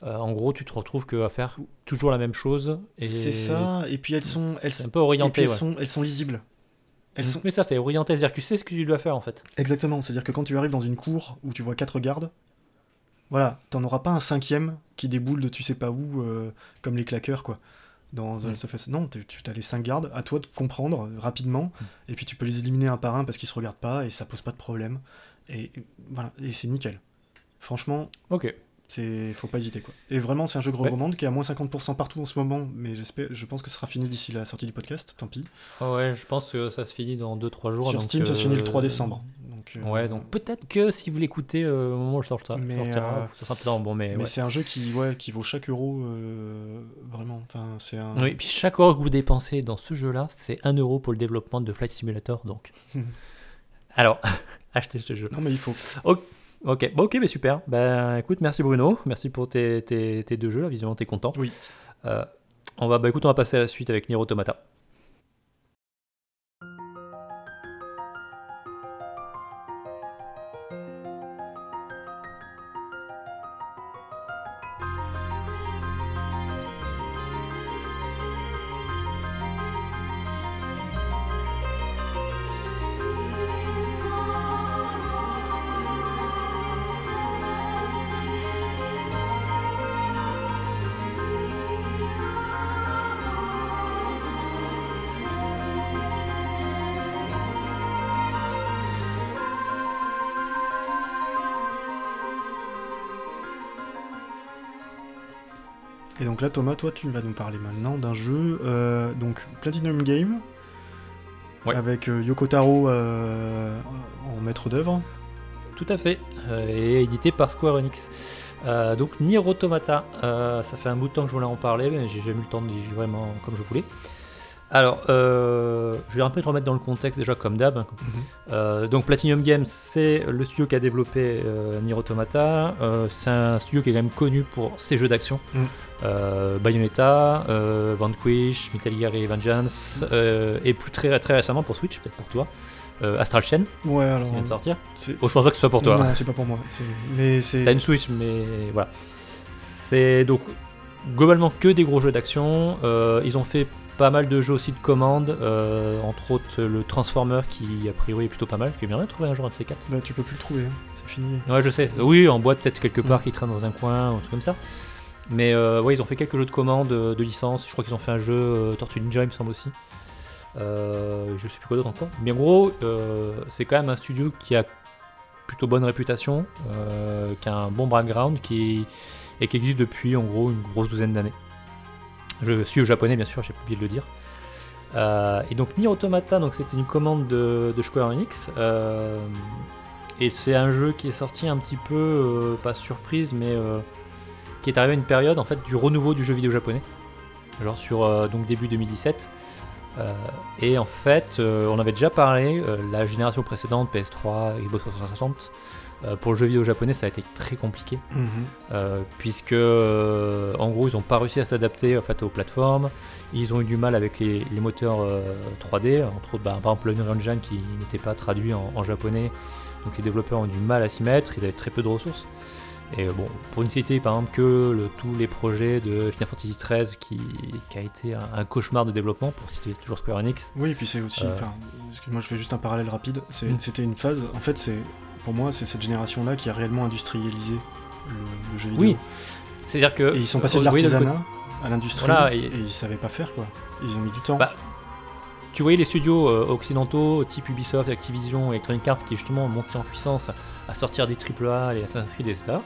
euh, en gros, tu te retrouves que à faire toujours la même chose. Et C'est ça, et puis elles sont, elles, C'est un peu et puis orienté. elles ouais. sont, elles sont lisibles. Elles sont Mais ça, c'est orienté, c'est-à-dire que tu sais ce que tu dois faire en fait. exactement, c'est-à-dire que quand tu arrives dans une cour où tu vois quatre gardes, voilà, t'en auras pas un cinquième qui déboule de tu sais pas où, euh, comme les claqueurs, quoi. Dans The Mm. Last of Us. Non, tu as les cinq gardes, à toi de comprendre euh, rapidement, Mm. et puis tu peux les éliminer un par un parce qu'ils se regardent pas, et ça pose pas de problème. Et et voilà, et c'est nickel. Franchement, Ok. C'est faut pas hésiter quoi. Et vraiment, c'est un jeu je Ouais. recommande qui est à moins 50% partout en ce moment, mais j'espère, je pense que ce sera fini d'ici la sortie du podcast. Tant pis. Ah Ouais, je pense que ça se finit dans 2-3 jours. Sur donc, Steam, ça se finit le euh, 3 décembre. Donc, euh, Ouais, donc peut-être que si vous l'écoutez euh, au moment où je sortira, Mais, sortira, euh, ça sera peut-être bon, mais, Mais ouais. c'est un jeu qui, ouais, qui vaut chaque euro euh, vraiment. Enfin, c'est un. Oui, puis chaque euro que vous dépensez dans ce jeu-là, c'est 1 euro pour le développement de Flight Simulator, donc. Alors, achetez ce jeu. Non, mais il faut. Ok, bon, ok, mais super. Ben écoute, merci Bruno, merci pour tes, tes, tes deux jeux, là, visiblement t'es content. Oui. Euh, on va, bah écoute, on va passer à la suite avec Nier Automata. Donc là, Thomas, toi, tu vas nous parler maintenant d'un jeu, euh, donc Platinum Game, Ouais. avec euh, Yoko Taro euh, en maître d'œuvre. Tout à fait, et édité par Square Enix. Donc Nier Automata, ça fait un bout de temps que je voulais en parler, mais j'ai jamais eu le temps de dire vraiment comme je voulais. Alors, euh, je vais un peu te remettre dans le contexte déjà comme d'hab. Euh, donc Platinum Games, c'est le studio qui a développé euh, Nier Automata. C'est un studio qui est quand même connu pour ses jeux d'action. Mm. Euh, Bayonetta, euh, Vanquish, Metal Gear et Vengeance, euh, et plus très, très récemment pour Switch, peut-être pour toi, Astral Chain, Ouais, alors. qui vient de sortir. Oh, je pense pas que ce soit pour toi. Non, c'est pas pour moi. c'est- Mais c'est. T'as une Switch, mais voilà. C'est donc globalement que des gros jeux d'action. Ils ont fait pas mal de jeux aussi de commande, euh, entre autres le Transformer qui a priori est plutôt pas mal, que bien trouver un jour un de ces quatre. Bah, tu peux plus le trouver, hein. c'est fini. Ouais, je sais. Oui, en boîte peut-être quelque part qui traîne dans un coin, ou un truc comme ça. Mais euh, ouais, ils ont fait quelques jeux de commande, euh, de licence. Je crois qu'ils ont fait un jeu euh, Tortue Ninja, il me semble aussi. Euh, je sais plus quoi d'autre encore. Mais en gros, euh, c'est quand même un studio qui a plutôt bonne réputation, qui a un bon background, qui et qui existe depuis en gros une grosse douzaine d'années. Je suis au japonais, bien sûr, j'ai oublié de le dire. Et donc Nier Automata, c'était une commande de, de Square Enix. et c'est un jeu qui est sorti un petit peu, pas surprise, mais qui est arrivé à une période en fait du renouveau du jeu vidéo japonais, genre sur euh, donc début 2017. Euh, et en fait, euh, on avait déjà parlé, la génération précédente, PS3, Xbox 360, euh, pour le jeu vidéo japonais, ça a été très compliqué. Euh, puisque en gros ils n'ont pas réussi à s'adapter en fait, aux plateformes, ils ont eu du mal avec les, les moteurs euh, 3D, entre autres bah, par exemple l'Unreal Engine qui n'était pas traduit en, en japonais, donc les développeurs ont eu du mal à s'y mettre, ils avaient très peu de ressources. Et euh, bon, pour une citer par exemple que le- tous les projets de Final Fantasy XIII qui, qui a été un, un cauchemar de développement, pour citer toujours Square Enix, Oui, et puis c'est aussi. Euh. Enfin, excuse-moi, je fais juste un parallèle rapide. Mm. C'était une phase. En fait, c'est pour moi, c'est cette génération-là qui a réellement industrialisé le, le jeu vidéo. Oui, c'est-à-dire que... Et ils sont passés euh, de oui, l'artisanat à l'industrie Voilà, et... et- ils savaient pas faire quoi. Ils ont mis du temps. Bah, tu voyais les studios euh, occidentaux, type Ubisoft, Activision, Electronic Arts, qui justement montaient en puissance à sortir des AAA, les Assassin's Creed, etc.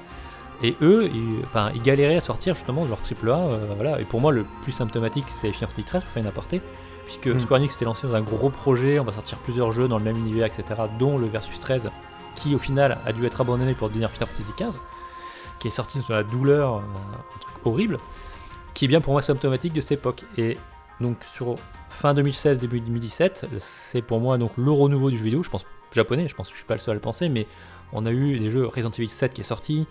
Et eux, ils, enfin, ils galéraient à sortir justement de leur AAA. euh, voilà. Et pour moi, le plus symptomatique, c'est Final Fantasy XIII, pour faire une aparté, puisque Mm. Square Enix s'était lancé dans un gros projet, on va sortir plusieurs jeux dans le même univers, etc., dont le Versus 13, qui au final a dû être abandonné pour devenir Final Fantasy XV, qui est sorti sur la douleur, euh, un truc horrible, qui est bien pour moi symptomatique de cette époque. Et donc sur fin 2016, début 2017, c'est pour moi donc le renouveau du jeu vidéo, je pense japonais, je pense que je suis pas le seul à le penser, mais on a eu des jeux Resident Evil 7 qui est sorti,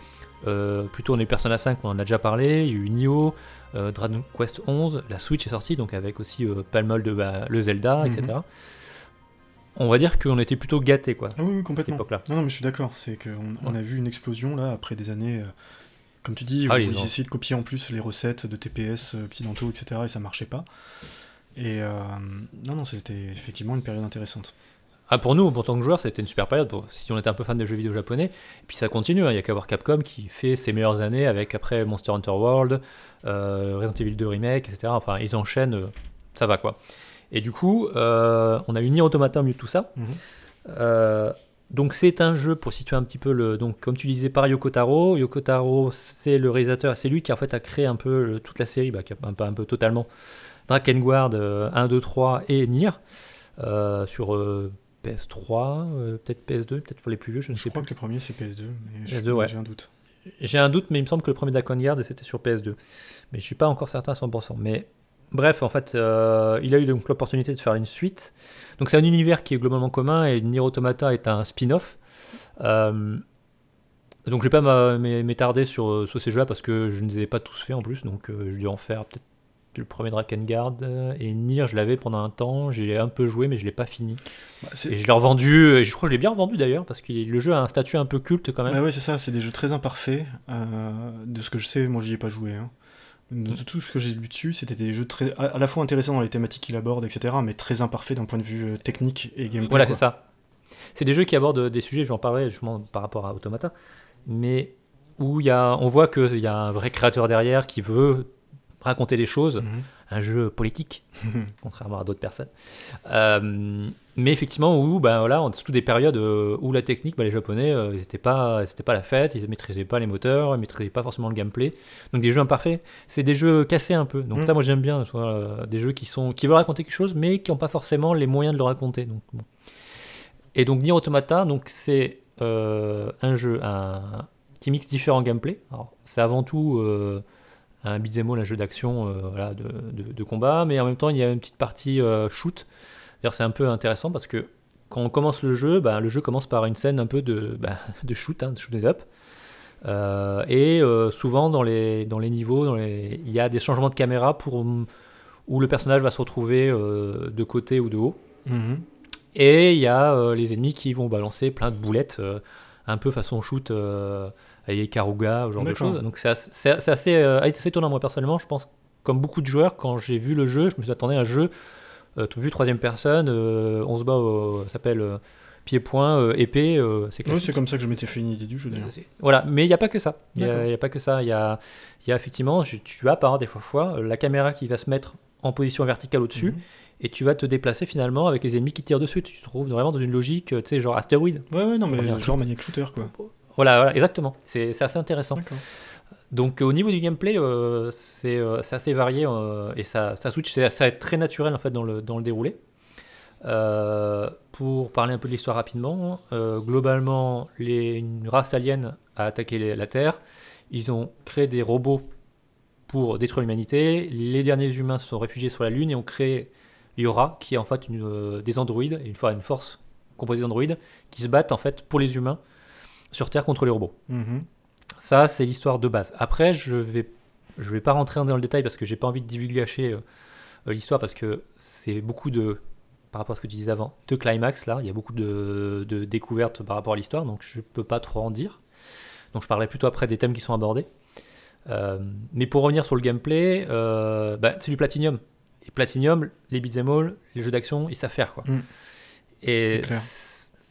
euh, plutôt on a eu Persona 5, on en a déjà parlé, il y a eu Nioh, euh, Dragon Quest 11, la Switch est sortie, donc avec aussi euh, pas mal de bah, le Zelda, Mhm. etc. On va dire qu'on était plutôt gâtés quoi, Ah oui, oui, à cette complètement. époque-là. Non, non, mais je suis d'accord. C'est qu'on on a vu une explosion là après des années. comme tu dis, où Ah, ils ils essayaient de copier en plus les recettes de TPS occidentaux, etc. Et ça marchait pas. Et non, non, c'était effectivement une période intéressante. Ah, pour nous, pour tant que joueurs, c'était une super période, pour, si on était un peu fan des jeux vidéo japonais. Et puis ça continue, hein, il n'y a qu'à voir Capcom qui fait ses meilleures années avec après Monster Hunter World, euh, Resident Evil 2 Remake, etc. Enfin, ils enchaînent, euh, ça va quoi. Et du coup, euh, on a eu Nier Automata au milieu de tout ça. Mhm. Donc c'est un jeu pour situer un petit peu le donc comme tu disais par Yoko Taro. Yoko Taro c'est le réalisateur, c'est lui qui en fait a créé un peu toute la série, bah, qui a un peu, un peu totalement Drakengard 1, 2, 3 et Nier sur PS3, euh, peut-être PS2, peut-être pour les plus vieux, je ne sais crois pas. que le premier c'est PS2, mais PS2 ouais. j'ai un doute. J'ai un doute, mais il me semble que le premier Drakengard c'était sur PS2, mais je suis pas encore certain à 100%. Mais Bref, en fait, euh, il a eu donc l'opportunité de faire une suite. Donc c'est un univers qui est globalement commun et Nier Automata est un spin-off. Euh, donc je vais pas m'étarder sur, sur, ces jeux-là parce que je ne les ai pas tous faits en plus. Donc euh, je dû en faire peut-être le premier Drakengard et Nier je l'avais pendant un temps. J'ai un peu joué mais je l'ai pas fini. Bah, et je l'ai revendu. Et je crois que je l'ai bien revendu d'ailleurs parce que le jeu a un statut un peu culte quand même. Bah oui c'est ça. C'est des jeux très imparfaits. de ce que je sais, moi j'y ai pas joué. Hein. De tout ce que j'ai lu dessus, c'était des jeux très, à la fois intéressants dans les thématiques qu'il aborde, etc., mais très imparfaits d'un point de vue euh, technique et gameplay. Voilà, c'est ça. C'est des jeux qui abordent des sujets, j'en parlais justement par rapport à Automata, mais où y a, on voit qu'il y a un vrai créateur derrière qui veut raconter des choses, mhm. un jeu politique, contrairement à d'autres personnes. Euh, mais effectivement, où, ben voilà, on surtout des périodes euh, où la technique, ben les Japonais, euh, c'était pas, c'était pas la fête, ils maîtrisaient pas les moteurs, ils maîtrisaient pas forcément le gameplay. Donc des jeux imparfaits, c'est des jeux cassés un peu. Donc mm. ça, moi j'aime bien, soit, des jeux qui sont, qui veulent raconter quelque chose, mais qui n'ont pas forcément les moyens de le raconter. Donc bon. Et donc Nier Automata, donc c'est un jeu, un petit mix différent gameplay. Alors c'est avant tout un beat'em un jeu d'action euh, voilà, de, de, combat, mais en même temps il y a une petite partie euh, shoot. D'ailleurs c'est un peu intéressant parce que quand on commence le jeu, bah, le jeu commence par une scène un peu de, bah, de shoot, hein, de shoot up. Euh, et souvent dans les, dans les niveaux, dans les... il y a des changements de caméra pour, où le personnage va se retrouver de côté ou de haut. Mhm. Et il y a les ennemis qui vont balancer plein de boulettes, un peu façon shoot avec Karuga, ce genre de choses. Donc c'est assez, assez, euh, étonnant, moi personnellement. Je pense, comme beaucoup de joueurs, quand j'ai vu le jeu, je me suis attendu à un jeu, euh, tout vu troisième personne, euh, on se bat, ça s'appelle pied-point, épée, c'est Oui, c'est comme ça que je m'étais fait une idée du jeu d'ailleurs. Voilà, mais il n'y a pas que ça. Il n'y a, pas que ça. Il y a, y a effectivement, tu as par des fois, fois la caméra qui va se mettre en position verticale au-dessus. Mhm. Et tu vas te déplacer finalement avec les ennemis qui tirent dessus. Tu te trouves vraiment dans une logique, tu sais, genre astéroïde. Ouais, ouais, non, mais genre Maniac Shooter, quoi. Voilà, exactement. C'est assez intéressant. Donc au niveau du gameplay, euh, euh, c'est assez varié euh, et ça, ça switch, c'est très naturel en fait dans le, dans le déroulé. pour parler un peu de l'histoire rapidement, globalement, les, une race alien a attaqué la Terre. Ils ont créé des robots pour détruire l'humanité. Les derniers humains se sont réfugiés sur la Lune et ont créé Yora, qui est en fait une, des androïdes, une une force composée d'androïdes, qui se battent en fait pour les humains sur Terre contre les robots. Mhm. Ça, c'est l'histoire de base. Après, je vais, je vais pas rentrer dans le détail parce que j'ai pas envie de divulgacher euh, euh, l'histoire parce que c'est beaucoup de, par rapport à ce que tu disais avant, de climax là. Il y a beaucoup de, de découvertes par rapport à l'histoire, donc je peux pas trop en dire. Donc je parlerai plutôt après des thèmes qui sont abordés. Euh, mais pour revenir sur le gameplay, bah, c'est du Platinum. Et Platinum, les beat'em all, les jeux d'action, ils savent faire quoi. Mm. Et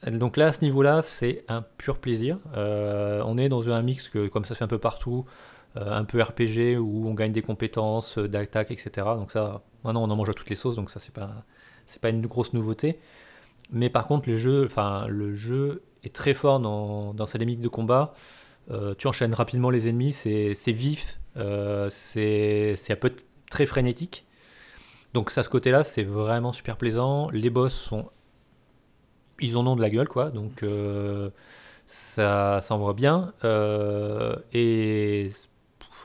donc là, à ce niveau-là, c'est un pur plaisir. Euh, on est dans un mix que, comme ça se fait un peu partout, euh, un peu RPG où on gagne des compétences euh, d'attaque, etc. Donc ça, maintenant on en mange à toutes les sauces, donc ça c'est pas c'est pas une grosse nouveauté. Mais par contre, le jeu, le jeu est très fort dans, dans sa limite de combat. tu enchaînes rapidement les ennemis, c'est vif, c'est un peu très frénétique. Donc ça, ce côté-là, c'est vraiment super plaisant. Les boss sont ils en ont de la gueule, quoi. Donc euh, ça, ça envoie bien. Euh, et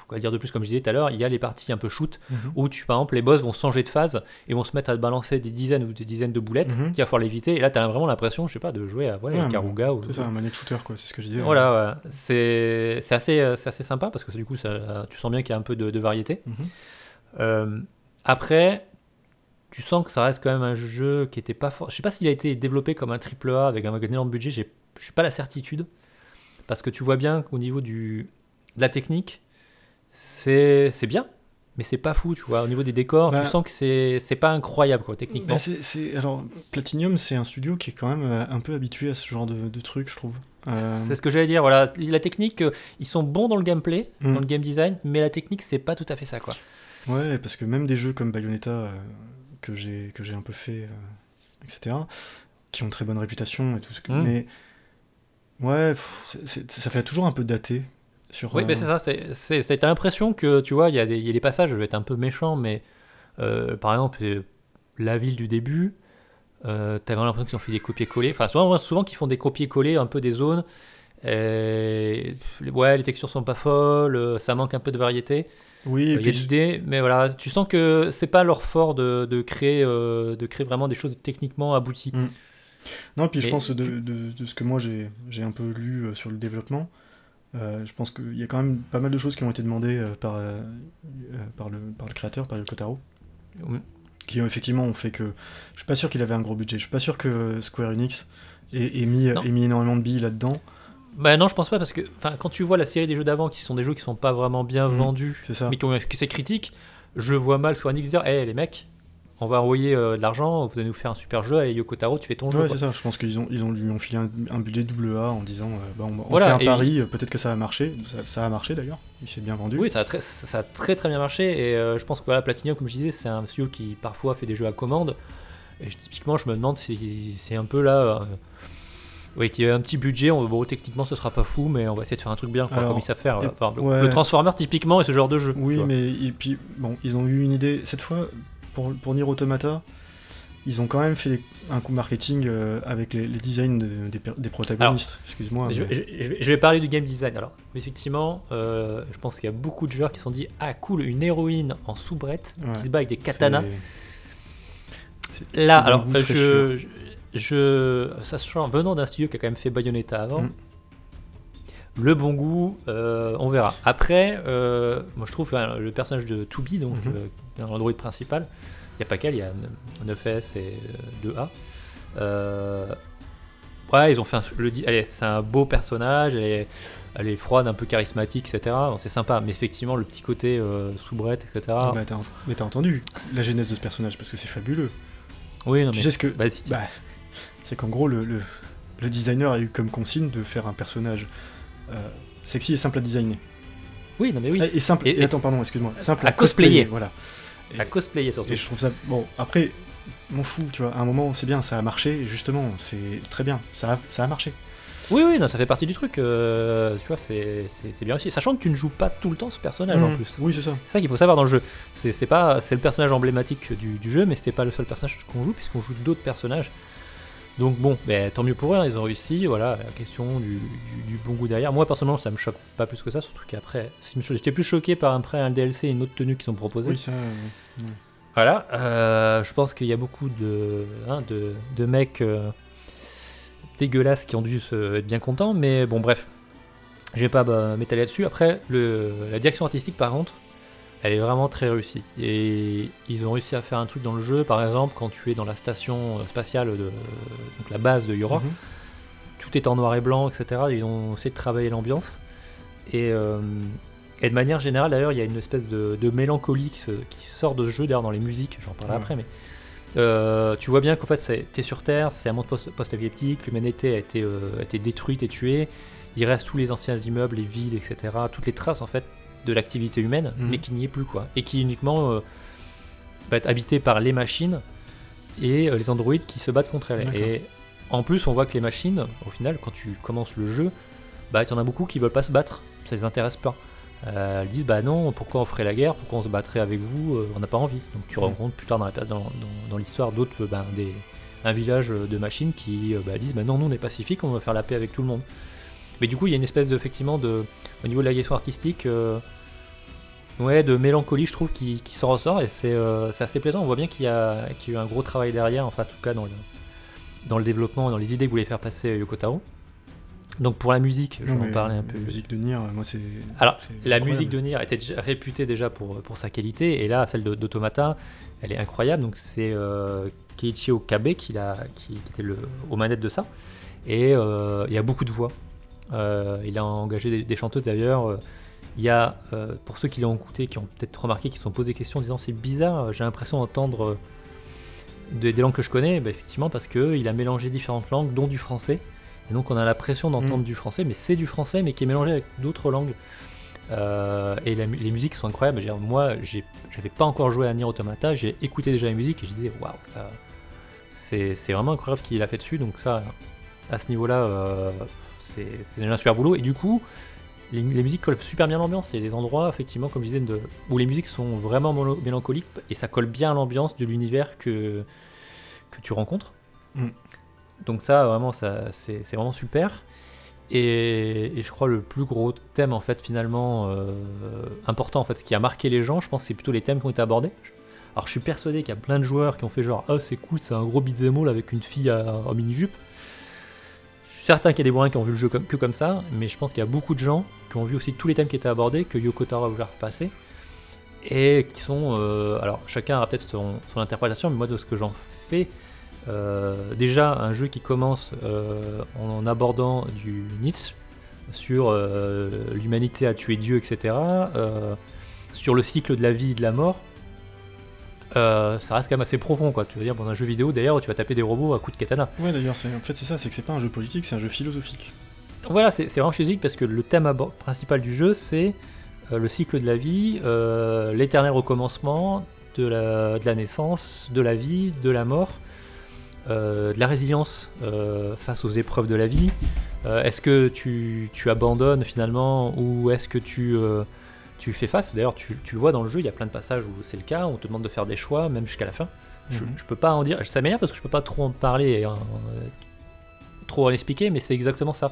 quoi dire de plus, comme je disais tout à l'heure, il y a les parties un peu shoot mhm. où tu, par exemple, les boss vont changer de phase et vont se mettre à te balancer des dizaines ou des dizaines de boulettes mhm. qu'il va falloir l'éviter. Et là, tu as vraiment l'impression, je sais pas, de jouer à voilà, Karuga. C'est ça, un maniac shooter, quoi, c'est ce que je disais. Voilà, c'est assez, assez sympa parce que du coup, ça, tu sens bien qu'il y a un peu de, variété. Mhm. Euh, après, tu sens que ça reste quand même un jeu qui était pas fort. Je sais pas s'il a été développé comme un triple A avec un énorme budget, je suis pas la certitude. Parce que tu vois bien qu'au niveau du, de la technique, c'est bien, mais c'est pas fou, tu vois. Au niveau des décors, tu bah- sens que c'est pas incroyable, quoi, techniquement. Bah, alors, Platinum, c'est un studio qui est quand même euh, un peu habitué à ce genre de, de trucs, je trouve. Euh, c'est ce que j'allais dire, voilà. La technique, euh, ils sont bons dans le gameplay, dans hmm. le game design, mais la technique, c'est pas tout à fait ça, quoi. Ouais, parce que même des jeux comme Bayonetta, que j'ai que j'ai un peu fait, euh, etc., qui ont très bonne réputation et tout ce que. Hmm. Mais Ouais, pff, ça fait toujours un peu daté. Sur, Oui, euh, mais c'est ça. c'est- T'as l'impression que, tu vois, il y, a des- il y a des passages, je vais être un peu méchant, mais euh, par exemple, euh, la ville du début, euh, vraiment l'impression qu'ils ont fait des copier-coller. Enfin, souvent, souvent qu'ils font des copier-coller un peu des zones. Et, ouais, les textures sont pas folles, euh, ça manque un peu de variété. Oui, Il et y a l'idée, mais voilà, tu sens que c'est pas leur fort de, de créer, euh, de créer vraiment des choses techniquement abouties. Mm. non, puis je pense de, tu- de- de ce que moi j'ai j'ai un peu lu euh, sur le développement, euh, je pense qu'il y a quand même pas mal de choses qui ont été demandées euh, par, euh, euh, par, le, par le créateur, par Yoko Taro, Mm. qui euh, effectivement ont fait que. Je suis pas sûr qu'il avait un gros budget, je suis pas sûr que Square Enix ait, ait mis, ait mis énormément de billes là-dedans. Bah non, je pense pas parce que quand tu vois la série des jeux d'avant qui sont des jeux qui sont pas vraiment bien Mhm, vendus, ça. mais qui ont c'est critique, je vois mal Square Enix dire "Eh les mecs, on va envoyer euh, de l'argent, vous allez nous faire un super jeu, allez Yoko Taro, tu fais ton jeu." Ouais, c'est ça. Je pense qu'ils ont, ils ont, lui ont filé un, un budget double A en disant euh, bah, on, on Voilà, fait et un pari, euh, peut-être que ça va marcher. Ça, ça a marché d'ailleurs, il s'est bien vendu. Oui, ça a, très, ça a très très bien marché et euh, je pense que voilà, Platinum, comme je disais, c'est un studio qui parfois fait des jeux à commande. Et je- typiquement, je me demande si c'est un peu là. Euh, oui, qu'il y a un petit budget. On, bon, techniquement, ce sera pas fou, mais on va essayer de faire un truc bien, quoi, Alors, comme ils savent faire. et- Par exemple, ouais. Le Transformer, typiquement, est ce genre de jeu. Oui, mais et puis bon, ils ont eu une idée. Cette fois, pour, pour Nier Automata, ils ont quand même fait un coup marketing euh, avec les, les designs de- des, des protagonistes. Excuse-moi. Je, mais- je- je vais- je vais parler du game design. Alors, effectivement, euh, je pense qu'il y a beaucoup de joueurs qui se sont dit Ah, cool, une héroïne en soubrette Ouais. qui se bat avec des katanas. Là, alors, je. Je, sachant, venant d'un studio qui a quand même fait Bayonetta avant, Mm. le bon goût, euh, on verra. Après, euh, moi je trouve enfin, le personnage de 2B, donc euh, dans l'Android principal, il n'y a pas qu'elle, il y a 9S et euh, 2A. Euh, ouais, ils ont fait un, le, c'est un beau personnage, elle est, elle est froide, un peu charismatique, etc. Bon, c'est sympa, mais effectivement, le petit côté euh, soubrette, etc. Bah, t'as, mais t'as entendu la genèse de ce personnage parce que c'est fabuleux. oui, non, tu mais sais ce que. vas-y, tiens. Bah, c'est qu'en gros, le, le, le designer a eu comme consigne de faire un personnage euh, sexy et simple à designer. oui, non, mais oui, Et, et simple. Et- Et, attends, pardon, excuse-moi. Simple à à, cosplayer. cosplayer. Voilà. Et- à cosplayer surtout. Et je trouve ça. Bon, après, m'en fous, tu vois. À un moment, c'est bien, ça a marché, justement, c'est très bien. Ça a, ça a marché. Oui, oui, non, ça fait partie du truc. euh, tu vois, c'est bien aussi. Sachant que tu ne joues pas tout le temps ce personnage en Mhm. plus. Oui, c'est ça. C'est ça qu'il faut savoir dans le jeu. C'est c'est pas, c'est le personnage emblématique du, du jeu, mais c'est pas le seul personnage qu'on joue puisqu'on joue d'autres personnages. Donc bon, ben, tant mieux pour eux, hein, ils ont réussi. Voilà, la question du, du- du bon goût derrière. Moi personnellement, ça me choque pas plus que ça, surtout qu'après, j'étais plus choqué par après un DLC et une autre tenue qui sont proposées. Oui, ça. euh, Voilà, euh, je pense qu'il y a beaucoup de, hein, de, de mecs euh, dégueulasses qui ont dû se, être bien contents, mais bon, bref, je vais pas bah, m'étaler là-dessus. Après, le, la direction artistique, par contre, elle est vraiment très réussie. Et ils ont réussi à faire un truc dans le jeu, par exemple, quand tu es dans la station euh, spatiale, de, donc la base de Yora, mhm. tout est en noir et blanc, etc. Ils ont essayé de travailler l'ambiance. Et, euh, et de manière générale, d'ailleurs, il y a une espèce de, de mélancolie qui, se- qui sort de ce jeu, d'ailleurs, dans les musiques, j'en parlerai Ouais. après, mais euh, tu vois bien qu'en fait, c'est- t'es sur Terre, c'est un monde post- post-apocalyptique, l'humanité a été, euh, a été détruite et tuée, il reste tous les anciens immeubles, les villes, etc., toutes les traces, en fait, de l'activité humaine, Mhm. mais qui n'y est plus, quoi. Et qui uniquement euh, va être habité par les machines et euh, les androïdes qui se battent contre elles. Et en plus, on voit que les machines, au final, quand tu commences le jeu, bah, il y en a beaucoup qui veulent pas se battre, ça les intéresse pas. Euh, elles disent bah non, pourquoi on ferait la guerre, pourquoi on se battrait avec vous, euh, on n'a pas envie. Donc tu rencontres plus tard dans la- dans, dans- dans l'histoire d'autres, des, un village de machines qui bah, disent bah non, nous on est pacifique, on va faire la paix avec tout le monde. Mais du coup, il y a une espèce de, effectivement, de, au niveau de la question artistique, euh, ouais, de mélancolie, je trouve, qui, qui s'en ressort et c'est euh, assez plaisant. On voit bien qu'il y, y a eu un gros travail derrière, enfin, en tout cas, dans le, dans le développement, dans les idées que voulait faire passer Yoko Taro. Donc pour la musique, je vais en parler un La peu. musique de Nier, moi, c'est. Alors, La musique de Nier était déjà réputée déjà pour, pour sa qualité, et là, celle d'Automata, elle est incroyable. Donc, c'est euh, Keiichi Okabe qui, l'a- qui, qui était le, aux manettes de ça. Et euh, il y a beaucoup de voix. Euh, il a engagé des, des chanteuses d'ailleurs. Euh, Il y a, euh, pour ceux qui l'ont écouté, qui ont peut-être remarqué, qui se sont posé des questions en disant c'est bizarre, j'ai l'impression d'entendre des, des langues que je connais. Ben, effectivement, parce qu'il a mélangé différentes langues, dont du français. Et donc, on a l'impression d'entendre Mm. du français, mais c'est du français, mais qui est mélangé avec d'autres langues. Euh, et la les musiques sont incroyables. Dire, moi, j'avais pas encore joué à Nier Automata, j'ai écouté déjà les musiques et j'ai dit waouh, ça, c'est c'est vraiment incroyable ce qu'il a fait dessus. Donc ça, à ce niveau-là, euh, c'est c'est un super boulot. Et du coup, les, les musiques collent super bien à l'ambiance. A des endroits, effectivement, comme je disais, de, où les musiques sont vraiment mélancoliques et ça colle bien à l'ambiance de l'univers que, que tu rencontres. Mm. Donc ça, vraiment, ça, c'est c'est vraiment super. Et, et je crois le plus gros thème, en fait, finalement, euh, important, en fait, ce qui a marqué les gens, je pense, c'est plutôt les thèmes qui ont été abordés. Alors, je suis persuadé qu'il y a plein de joueurs qui ont fait genre, oh, c'est cool, c'est un gros beat'em all avec une fille en mini-jupe. Suis certain qu'il y a des qui ont vu le jeu que comme ça, mais je pense qu'il y a beaucoup de gens qui ont vu aussi tous les thèmes qui étaient abordés, que Yoko Taro a voulu repasser, et qui sont... euh, alors, chacun aura peut-être son, interprétation, mais moi, de ce que j'en fais, euh, déjà, un jeu qui commence euh, en abordant du Nietzsche sur l'humanité a tué Dieu, etc., sur le cycle de la vie et de la mort, euh, ça reste quand même assez profond, quoi. Tu veux dire, dans un jeu vidéo, d'ailleurs, tu vas taper des robots à coups de katana. Ouais, d'ailleurs, en fait, c'est ça, c'est que c'est pas un jeu politique, c'est un jeu philosophique. Voilà, c'est vraiment physique parce que le thème principal du jeu, c'est euh, le cycle de la vie, euh, l'éternel recommencement de la, de la naissance, de la vie, de la mort, de la résilience face aux épreuves de la vie. Est-ce que tu, tu abandonnes finalement ou est-ce que tu, tu fais face D'ailleurs, tu, tu le vois dans le jeu, il y a plein de passages où c'est le cas, on te demande de faire des choix, même jusqu'à la fin. Je, Mhm. je peux pas en dire, ça m'énerve parce que je peux pas trop en parler et en- euh, trop en expliquer, mais c'est exactement ça.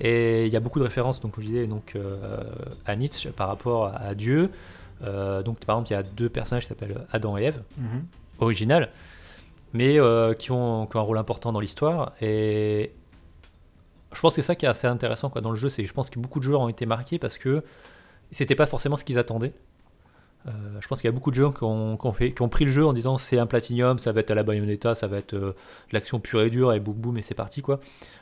Et il y a beaucoup de références, donc comme je disais, donc euh, à Nietzsche par rapport à, Dieu. Euh, donc par exemple, il y a deux personnages qui s'appellent Adam et Ève, Mhm. original, mais qui, ont, qui ont un rôle important dans l'histoire. Et je pense que c'est ça qui est assez intéressant quoi, dans le jeu, c'est que je pense que beaucoup de joueurs ont été marqués parce que c'était pas forcément ce qu'ils attendaient. Euh, je pense qu'il y a beaucoup de gens qui ont, qui ont pris le jeu en disant c'est un platinum, ça va être à la Bayonetta, ça va être euh, de l'action pure et dure et boum boum et c'est parti quoi.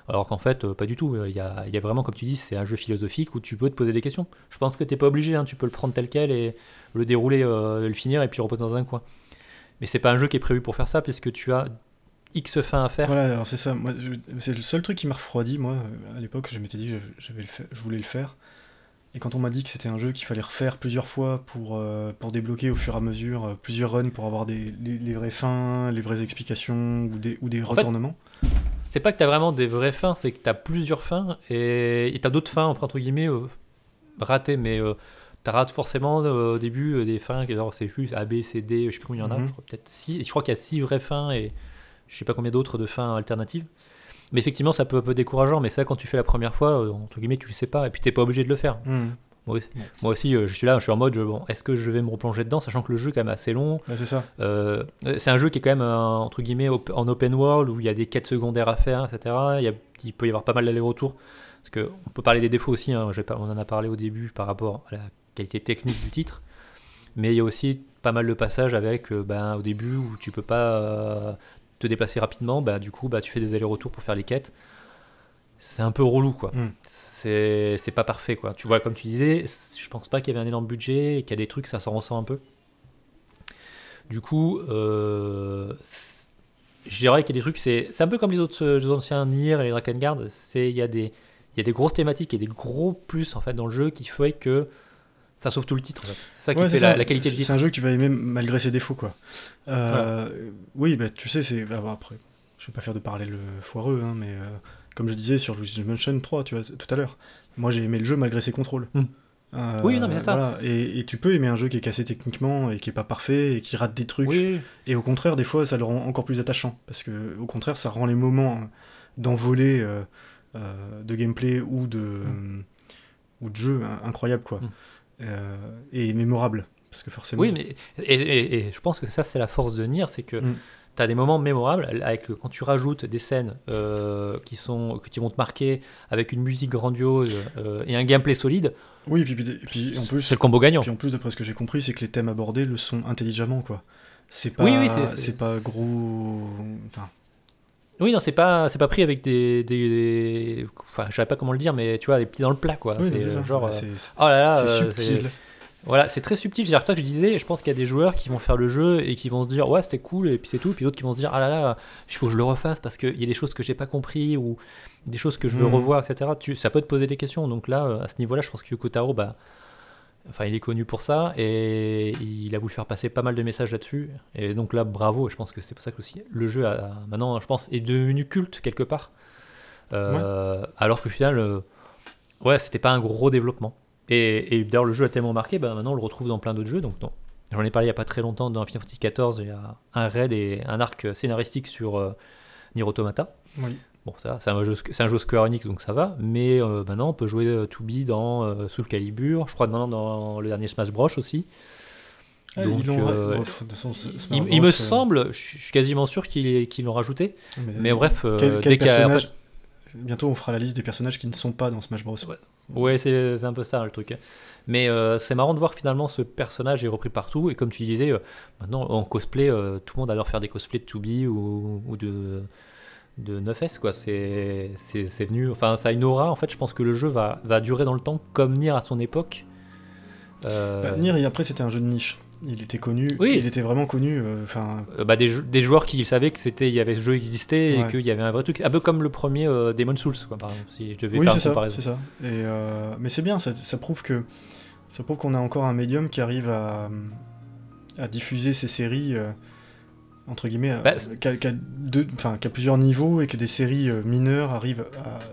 Alors qu'en fait, euh, pas du tout. Il y, a, il y a vraiment, comme tu dis, c'est un jeu philosophique où tu peux te poser des questions. Je pense que t'es pas obligé, hein, tu peux le prendre tel quel et le dérouler, le finir et puis le reposer dans un coin. Mais c'est pas un jeu qui est prévu pour faire ça puisque tu as X fins à faire. Voilà, alors c'est ça. C'est le seul truc qui m'a refroidi, moi, à l'époque. Je m'étais dit que je voulais le faire. Et quand on m'a dit que c'était un jeu qu'il fallait refaire plusieurs fois pour, euh, pour débloquer au fur et à mesure euh, plusieurs runs pour avoir des, les, les vraies fins, les vraies explications ou des, ou des En fait, retournements. C'est pas que t'as vraiment des vraies fins, c'est que t'as plusieurs fins et t'as d'autres fins, entre guillemets, euh, ratées, mais t'as rates forcément au début des fins, genre, c'est juste A, B, C, D, je sais plus combien il y en a, Mhm. je crois peut-être 6, je crois qu'il y a 6 vraies fins et je sais pas combien d'autres de fins alternatives. Mais effectivement, ça peut un peu décourageant, mais ça, quand tu fais la première fois, euh, entre guillemets, tu le sais pas, et puis t'es pas obligé de le faire. Mhm. Moi aussi, Bon. moi aussi, euh, je suis là, je suis en mode, je- bon, est-ce que je vais me replonger dedans, sachant que le jeu est quand même assez long, c'est ça. euh, c'est un jeu qui est quand même entre guillemets op- en open world où il y a des quêtes secondaires à faire, etc. Il, y a- il peut y avoir pas mal d'allers-retours. Parce que on peut parler des défauts aussi, hein, j'ai pas- on en a parlé au début par rapport à la qualité technique du titre. Mais il y a aussi pas mal de passages avec ben, au début où tu peux pas te déplacer rapidement, bah, du coup bah, tu fais des allers-retours pour faire les quêtes. C'est un peu relou quoi. Mm. C'est c'est pas parfait quoi. Tu vois, comme tu disais, je pense pas qu'il y avait un énorme budget et qu'il y a des trucs, ça s'en ressent un peu. Du coup, euh, je dirais qu'il y a des trucs, c'est un peu comme les autres euh, jeux anciens Nier et les Drakengard, c'est il y a des il y a des grosses thématiques et des gros plus en fait dans le jeu qui fait que ça sauve tout le titre. en fait. C'est ça qui Ouais, fait la, qualité du titre. C'est un jeu que tu vas aimer malgré ses défauts, quoi. Euh, Oui, bah, tu sais, c'est. ah, bon, après, je vais pas faire de parallèle foireux, hein, mais euh, comme je disais sur Luigi's Mansion 3, tu vois, tout à l'heure, moi j'ai aimé le jeu malgré ses contrôles. Hmm. Euh, Oui, non, mais c'est ça. voilà. Et, et tu peux aimer un jeu qui est cassé techniquement et qui est pas parfait et qui rate des trucs. Oui, Et au contraire, des fois, ça le rend encore plus attachant. Parce que, au contraire, ça rend les moments d'envolée de gameplay ou de, ou de jeu hein, incroyables, quoi. Mm. Euh, et mémorables. Parce que forcément. oui, mais et, et- et je pense que ça c'est la force de Nier, c'est que Mm. tu as des moments mémorables avec quand tu rajoutes des scènes euh, qui sont qui vont te marquer avec une musique grandiose euh, et un gameplay solide. Oui, et puis, puis- et puis en plus, c'est le combo gagnant. puis en plus, d'après ce que j'ai compris, c'est que les thèmes abordés le sont intelligemment, quoi. C'est pas, Oui, oui, c'est- pas gros. Enfin, Oui, non, c'est pas c'est pas pris avec des, des, des- enfin, je savais pas comment le dire, mais tu vois, des petits dans le plat quoi. oui, c'est genre Ouais, euh, c'est c'est- oh là là, c'est euh, subtil. Voilà, c'est très subtil. C'est pour ça que je disais, je pense qu'il y a des joueurs qui vont faire le jeu et qui vont se dire ouais c'était cool et puis c'est tout, puis d'autres qui vont se dire ah là là, il faut que je le refasse parce qu'il y a des choses que j'ai pas compris ou des choses que je veux Mhm. revoir, etc. Tu, ça peut te poser des questions. Donc là, euh, à ce niveau-là, je pense que Yoko Taro, bah, enfin il est connu pour ça et il a voulu faire passer pas mal de messages là-dessus. Et donc là, bravo. Et je pense que c'est pour ça que aussi le jeu a, maintenant, je pense, est devenu culte quelque part. Euh, Alors qu'au final, euh, ouais, c'était pas un gros développement. Et, et d'ailleurs, le jeu a tellement marqué, bah, maintenant on le retrouve dans plein d'autres jeux. Donc, non. J'en ai parlé il y a pas très longtemps dans Final Fantasy XIV. Il y a un raid et un arc scénaristique sur euh, Nier Automata. Oui. Bon, ça, c'est un jeu, c'est un jeu Square Enix, donc ça va. Mais euh, maintenant, on peut jouer euh, 2B dans euh, Soul Calibur. Je crois maintenant dans le dernier Smash Bros aussi. Ah, Donc, ils euh, façon, Il, Bros, il me euh, semble, je suis quasiment sûr qu'ils l'ont rajouté. Mais euh, bref, quel, quel dès qu'il y a- en personnage fait- Bientôt, on fera la liste des personnages qui ne sont pas dans Smash Bros. Ouais. Ouais, c'est un peu ça le truc. Mais euh, c'est marrant de voir finalement ce personnage est repris partout. Et comme tu disais, euh, maintenant en cosplay, euh, tout le monde adore faire des cosplays de 2B ou, ou de, de 9S. quoi. C'est venu. Enfin, ça a une aura. En fait, je pense que le jeu va, va durer dans le temps comme Nier à son époque. Euh, Bah, Nier, et après, c'était un jeu de niche. Il était connu, Oui. il était vraiment connu. euh, Enfin, euh, bah, des, jou- des joueurs qui savaient que c'était il y avait ce jeu existait et Ouais. qu'il y avait un vrai truc. Un peu comme le premier euh, Demon Souls, quoi, par exemple, si je devais oui, faire c'est une ça, comparaison. c'est ça. Et, euh, mais c'est bien, ça, ça prouve que ça prouve qu'on a encore un médium qui arrive à, à diffuser ces séries entre guillemets, à- Bah, qui a, plusieurs niveaux et que des séries euh, mineures arrivent,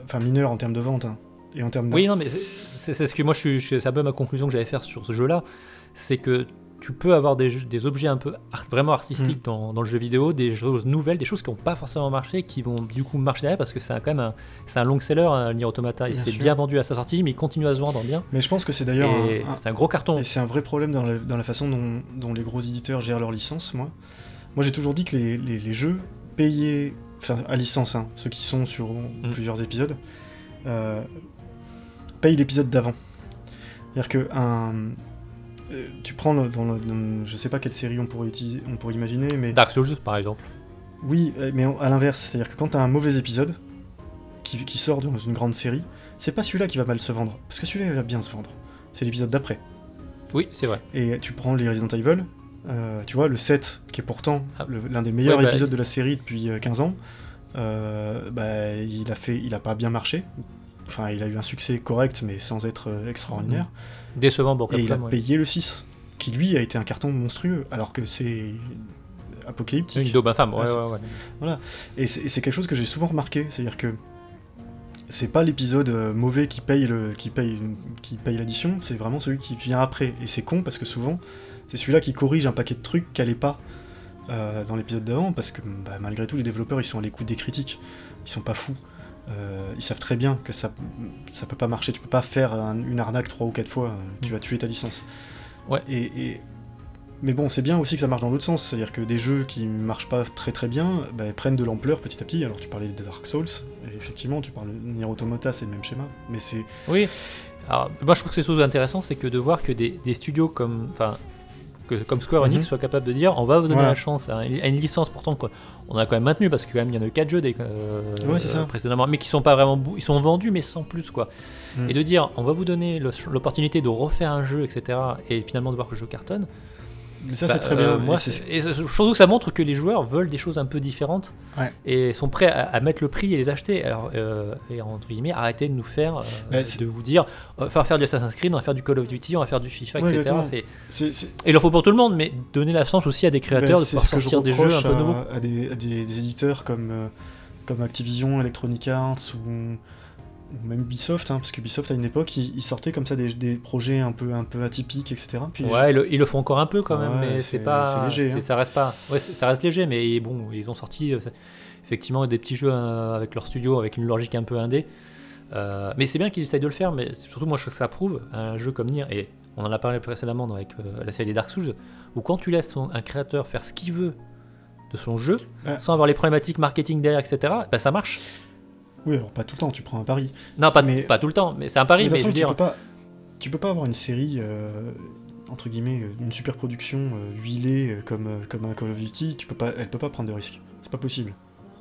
enfin mineures en termes de vente hein, et en termes. Oui, non, mais c'est- ce que moi, je je c'est un peu ma conclusion que j'allais faire sur ce jeu-là. C'est que tu peux avoir des, jeux- des objets un peu art- vraiment artistiques Mm. dans, dans le jeu vidéo, des choses nouvelles, des choses qui n'ont pas forcément marché, qui vont du coup marcher derrière parce que c'est quand même un, un long seller, un Nier Automata, c'est sûr. bien vendu à sa sortie, mais il continue à se vendre bien. Mais je pense que c'est d'ailleurs un- un- gros carton. Et c'est un vrai problème dans la, dans la façon dont, dont les gros éditeurs gèrent leurs licences, moi. Moi, j'ai toujours dit que les, les- les jeux payés, enfin, à licence, hein, ceux qui sont sur Mm. plusieurs épisodes, euh, payent l'épisode d'avant. C'est-à-dire que un, euh, tu prends le- dans, le, dans- je sais pas quelle série on pourrait utiliser, on pourrait imaginer, mais Dark Souls, par exemple. oui, euh, mais à l'inverse, c'est-à-dire que quand t'as un mauvais épisode qui, qui sort dans une grande série, c'est pas celui-là qui va mal se vendre, parce que celui-là il va bien se vendre. C'est l'épisode d'après. Oui, c'est vrai. Et tu prends les Resident Evil, euh, tu vois, le 7, qui est pourtant Ah. l'un des meilleurs Ouais, bah, épisodes de la série depuis euh, 15 ans, euh, bah, il a fait, il a pas bien marché. Enfin, il a eu un succès correct, mais sans être euh, extraordinaire. Décevant pour Et il a ouais. payé le 6, qui lui a été un carton monstrueux, alors que c'est apocalyptique. Une daube infâme, ouais, Ouais, ouais, ouais. Et c'est et c'est quelque chose que j'ai souvent remarqué, c'est-à-dire que c'est pas l'épisode euh, mauvais qui paye le qui paye qui paye l'addition, c'est vraiment celui qui vient après. Et c'est con parce que souvent c'est celui-là qui corrige un paquet de trucs qu'elle est pas euh, dans l'épisode d'avant, parce que bah, malgré tout les développeurs ils sont à l'écoute des critiques, ils sont pas fous. Euh, ils savent très bien que ça ça peut pas marcher, tu peux pas faire un- une arnaque trois ou quatre fois, euh, tu vas tuer ta licence. Ouais. Et, et- mais bon, c'est bien aussi que ça marche dans l'autre sens, c'est-à-dire que des jeux qui marchent pas très très bien bah, prennent de l'ampleur petit à petit. Alors tu parlais des Dark Souls, et effectivement tu parles de Nier Automata, c'est le même schéma, mais c'est Oui. Alors, moi, je trouve que c'est chose intéressant, c'est que de voir que des, des studios comme, enfin, que, comme Square Enix Mhm. soient capables de dire, on va vous donner Voilà. la chance à, une à une licence pourtant quoi. On a quand même maintenu parce que quand même il y en a eu 4 jeux des, euh, Ouais, précédemment, mais qui sont pas vraiment, ils sont vendus mais sans plus quoi. Mm. Et de dire, on va vous donner l'opportunité de refaire un jeu, etc. Et finalement de voir que le jeu cartonne. Mais ça bah, c'est très euh, bien. moi, et c'est- et surtout que ça montre que les joueurs veulent des choses un peu différentes Ouais. et sont prêts à, à mettre le prix et les acheter. Alors, euh, et entre guillemets, arrêtez de nous faire, euh, Bah, de vous dire, on va faire, faire du Assassin's Creed, on va faire du Call of Duty, on va faire du FIFA, Ouais, etc. C'est- c'est- c'est- Et il en faut pour tout le monde, mais donner la chance aussi à des créateurs bah, de pouvoir ce que je sortir des jeux un peu nouveaux. à, des, à des- des éditeurs comme, euh, comme Activision, Electronic Arts ou même Ubisoft, hein, parce que Ubisoft à une époque ils, sortaient comme ça des, des projets un peu, un peu atypiques, etc. Puis Ouais, ils le, ils le font encore un peu quand même, Ouais, mais c'est- pas, c'est léger, hein. ça reste pas, ouais, ça reste léger, mais bon, ils ont sorti euh, effectivement des petits jeux euh, avec leur studio, avec une logique un peu indé. Euh, mais c'est bien qu'ils essayent de le faire, mais surtout moi je trouve que ça prouve un jeu comme Nier, et on en a parlé précédemment avec euh, la série des Dark Souls, où quand tu laisses un créateur faire ce qu'il veut de son jeu, Ouais. sans avoir les problématiques marketing derrière, etc., bah ça marche. Oui, alors pas tout le temps, tu prends un pari. Non, pas, Mais- pas tout le temps, mais c'est un pari, Mais de mais, toute je veux façon, tu peux pas, tu peux pas avoir une série euh, entre guillemets euh, une super production euh, huilée comme comme un Call of Duty. Tu peux pas, elle peut pas prendre de risques. C'est pas possible.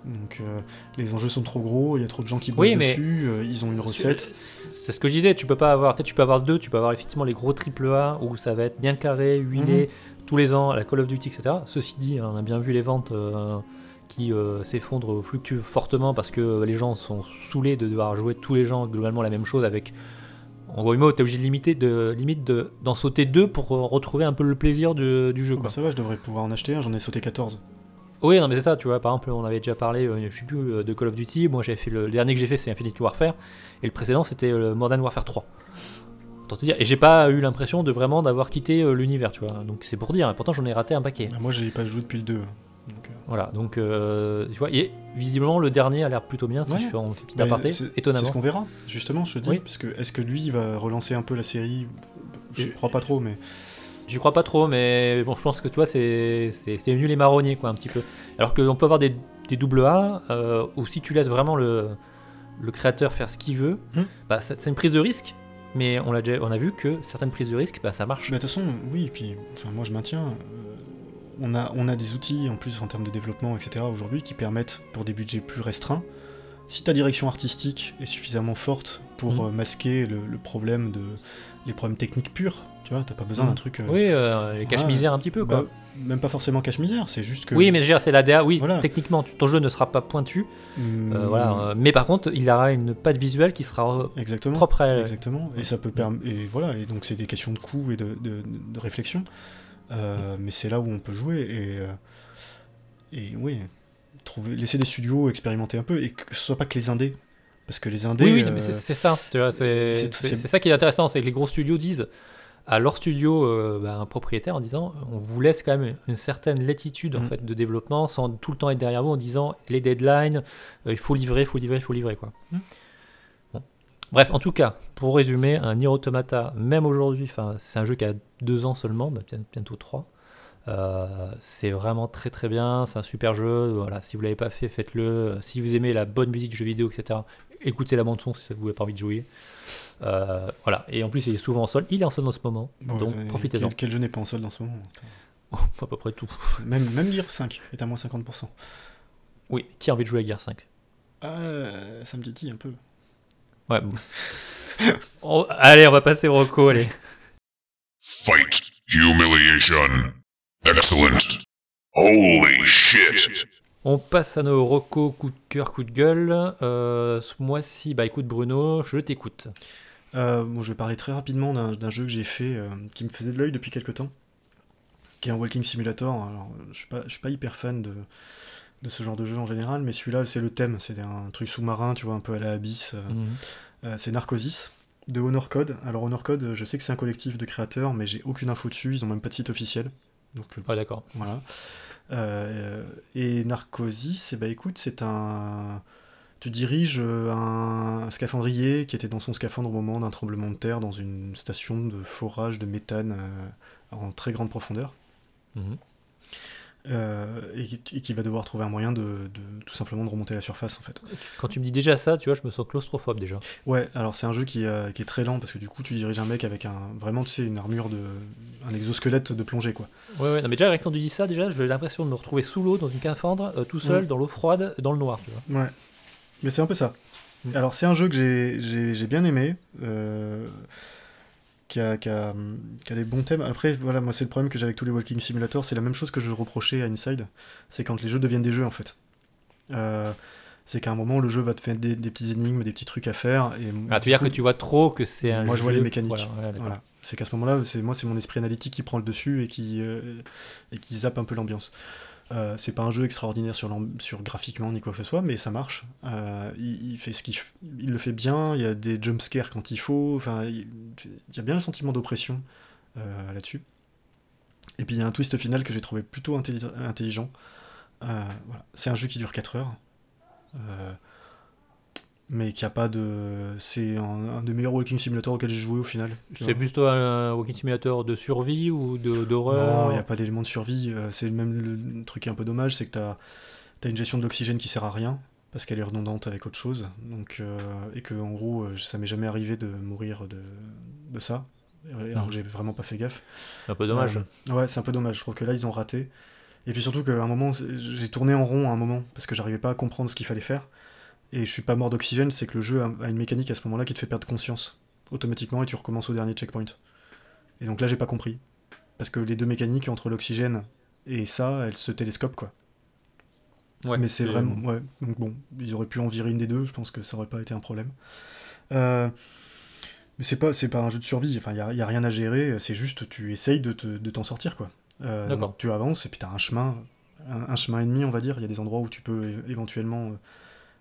Donc euh, les enjeux sont trop gros, il y a trop de gens qui bossent Oui, mais- dessus, euh, ils ont une recette. C'est ce que je disais, tu peux pas avoir, tu peux avoir deux, tu peux avoir effectivement les gros triple A où ça va être bien carré, huilé, tous les ans, la Call of Duty, etc. Ceci dit, on a bien vu les ventes euh, qui euh, s'effondrent, fluctuent fortement parce que les gens sont saoulés de devoir jouer tous les gens globalement la même chose avec. En gros mots, t'es obligé de limiter, de, limite de- d'en sauter deux pour euh, retrouver un peu le plaisir du, du jeu. Bah, Quoi. ça va, je devrais pouvoir en acheter un. J'en ai sauté 14. Oui, non, mais c'est ça, tu vois. Par exemple, on avait déjà parlé, euh, je sais plus, euh, de Call of Duty. Moi, j'avais fait le, le dernier que j'ai fait, c'est Infinity Warfare. Et le précédent, c'était euh, Modern Warfare 3. Autant te dire. Et j'ai pas eu l'impression de vraiment d'avoir quitté l'univers, tu vois. Donc c'est pour dire. Et pourtant, j'en ai raté un paquet. Bah, moi, j'ai pas joué depuis le 2. Euh, Voilà, donc euh, tu vois, et visiblement le dernier a l'air plutôt bien si Ouais. je fais un petit bah, aparté, c'est- C'est étonnamment. ce qu'on verra, justement, je te dis. Oui. Parce que est-ce que lui, il va relancer un peu la série? Je crois pas trop, mais. J'y crois pas trop, mais bon, je pense que tu vois, c'est c'est c'est nul et marronnier, quoi, un petit peu. Alors qu'on peut avoir des, des double A, euh, où si tu laisses vraiment le, le créateur faire ce qu'il veut, Hmm. bah, c'est une prise de risque, mais on a, déjà, on a vu que certaines prises de risque, bah, ça marche. Bah, de toute façon, oui, et puis enfin, moi je maintiens. On, a, on a des outils en plus en termes de développement, etc. aujourd'hui qui permettent, pour des budgets plus restreints, si ta direction artistique est suffisamment forte pour Mhm. euh, masquer le, le problème de. les problèmes techniques purs, tu vois, t'as pas besoin Mhm. d'un truc. euh, Oui, euh, les cache-misère un petit peu, quoi. bah, même pas forcément cache-misère, c'est juste que. Oui, mais c'est la DA. Oui, Voilà. techniquement, ton jeu ne sera pas pointu. euh, voilà, mais par contre, il aura une patte visuelle qui sera Exactement. propre à. Exactement. Et ça peut permettre. Et voilà. Et donc c'est des questions de coût et de, de- de réflexion. Euh, Mais c'est là où on peut jouer. Et, euh, et oui, trouver, laisser des studios expérimenter un peu et que ce soit pas que les indés. Parce que les indés. Oui, oui, euh, mais c'est c'est ça. C'est ça qui est intéressant, c'est que les gros studios disent à leur studio, euh, bah, un propriétaire, en disant on vous laisse quand même une certaine latitude en Mhm. fait, de développement sans tout le temps être derrière vous en disant les deadlines, euh, il faut livrer, il faut livrer, il faut livrer. Quoi. Mhm. Bref, en tout cas, pour résumer, un Nier Automata, même aujourd'hui, c'est un jeu qui a deux ans seulement, bah, bien- bientôt trois. Euh, c'est vraiment très très bien, c'est un super jeu. Voilà, si vous l'avez pas fait, faites-le. Si vous aimez la bonne musique de jeux vidéo, etc., écoutez la bande son si vous n'avez pas envie de jouer. Euh, voilà, et en plus il est souvent en sol. Il est en sol en ce moment, bon, donc euh, profitez-en. Quel, quel jeu n'est pas en solde en ce moment à peu près tout. Même, même Gear 5 est à moins 50%. Oui, qui a envie de jouer à Gear 5 Ah, ça me titille un peu. Ouais. bon. Allez, on va passer au Rocco, allez. Fight. Humiliation. Excellent. Holy shit. On passe à nos Rocco, coup de cœur, coup de gueule. Euh, ce mois-ci, bah écoute Bruno, je t'écoute. Euh, bon, je vais parler très rapidement d'un jeu que j'ai fait euh, qui me faisait de l'œil depuis quelques temps, qui est un walking simulator. Alors, je suis je suis pas hyper fan de, de ce genre de jeu en général, mais celui-là, c'est le thème. C'est un truc sous-marin, tu vois, un peu à la Abyss. euh, Mhm. euh, c'est Narcosis de Honor Code. Alors, Honor Code, je sais que c'est un collectif de créateurs, mais j'ai aucune info dessus. Ils ont même pas de site officiel. Donc, Ouais, d'accord. voilà. Euh, et Narcosis, ben, écoute, c'est un. Tu diriges euh, un scaphandrier qui était dans son scaphandre au moment d'un tremblement de terre dans une station de forage de méthane euh, en très grande profondeur. Mhm. Euh, et, qui- et qui va devoir trouver un moyen de, de- tout simplement de remonter à la surface en fait. Quand tu me dis déjà ça, tu vois, je me sens claustrophobe déjà. Ouais, alors c'est un jeu qui, euh, qui est très lent parce que du coup tu diriges un mec avec un vraiment tu sais une armure de un exosquelette de plongée quoi. Ouais, ouais, non, mais déjà, rien que quand tu dis ça, déjà, j'ai l'impression de me retrouver sous l'eau, dans une cafandre, euh, tout seul, dans l'eau froide, dans le noir, tu vois. Ouais. Mais c'est un peu ça. Mm. Alors, c'est un jeu que j'ai bien aimé, euh, qui, a, qui, a, qui a des bons thèmes. Après, voilà, moi, c'est le problème que j'ai avec tous les Walking Simulator. C'est la même chose que je reprochais à Inside. C'est quand les jeux deviennent des jeux, en fait. Euh, c'est qu'à un moment, le jeu va te faire des, des petits énigmes, des petits trucs à faire. Et Ah, tu veux dire que tu vois trop que c'est un Moi, je vois jeu- les mécaniques. Voilà, ouais, d'accord. Voilà. C'est qu'à ce moment-là, c'est moi, c'est mon esprit analytique qui prend le dessus et qui, euh, et qui zappe un peu l'ambiance. Euh, c'est pas un jeu extraordinaire sur, sur graphiquement ni quoi que ce soit, mais ça marche. Euh, il, fait ce il le fait bien. Il y a des jumpscares quand il faut. Enfin, il, y a bien le sentiment d'oppression euh, là-dessus. Et puis il y a un twist final que j'ai trouvé plutôt intelli- intelligent. Voilà. C'est un jeu qui dure 4 heures. Euh, mais qui a pas de. C'est un, un des meilleurs walking simulator auquel j'ai joué au final. C'est plutôt un walking simulator de survie ou de- Non, d'horreur il n'y a pas d'élément de survie. euh, c'est même le truc qui est un peu dommage, c'est que tu as, une gestion de l'oxygène qui sert à rien, parce qu'elle est redondante avec autre chose. Donc, euh, et que, en gros, euh, ça m'est jamais arrivé de mourir de, de ça. Alors j'ai vraiment pas fait gaffe. C'est un peu dommage. Euh, ouais, c'est un peu dommage. Je trouve que là, ils ont raté. Et puis surtout qu'à un moment, j'ai tourné en rond à un moment, parce que j'arrivais pas à comprendre ce qu'il fallait faire. Et je suis pas mort d'oxygène, c'est que le jeu a, une mécanique à ce moment-là qui te fait perdre conscience automatiquement et tu recommences au dernier checkpoint. Et donc là, j'ai pas compris. Parce que les deux mécaniques entre l'oxygène et ça, elles se télescopent quoi. Ouais, Mais c'est vraiment. Ouais, donc bon, ils auraient pu en virer une des deux, je pense que ça aurait pas été un problème. Euh, Mais c'est pas, pas un jeu de survie, enfin, il y a, rien à gérer, c'est juste tu essayes de, te- de t'en sortir quoi. Euh, donc tu avances et puis t'as un chemin. un, un chemin et demi, on va dire. Il y a des endroits où tu peux éventuellement euh,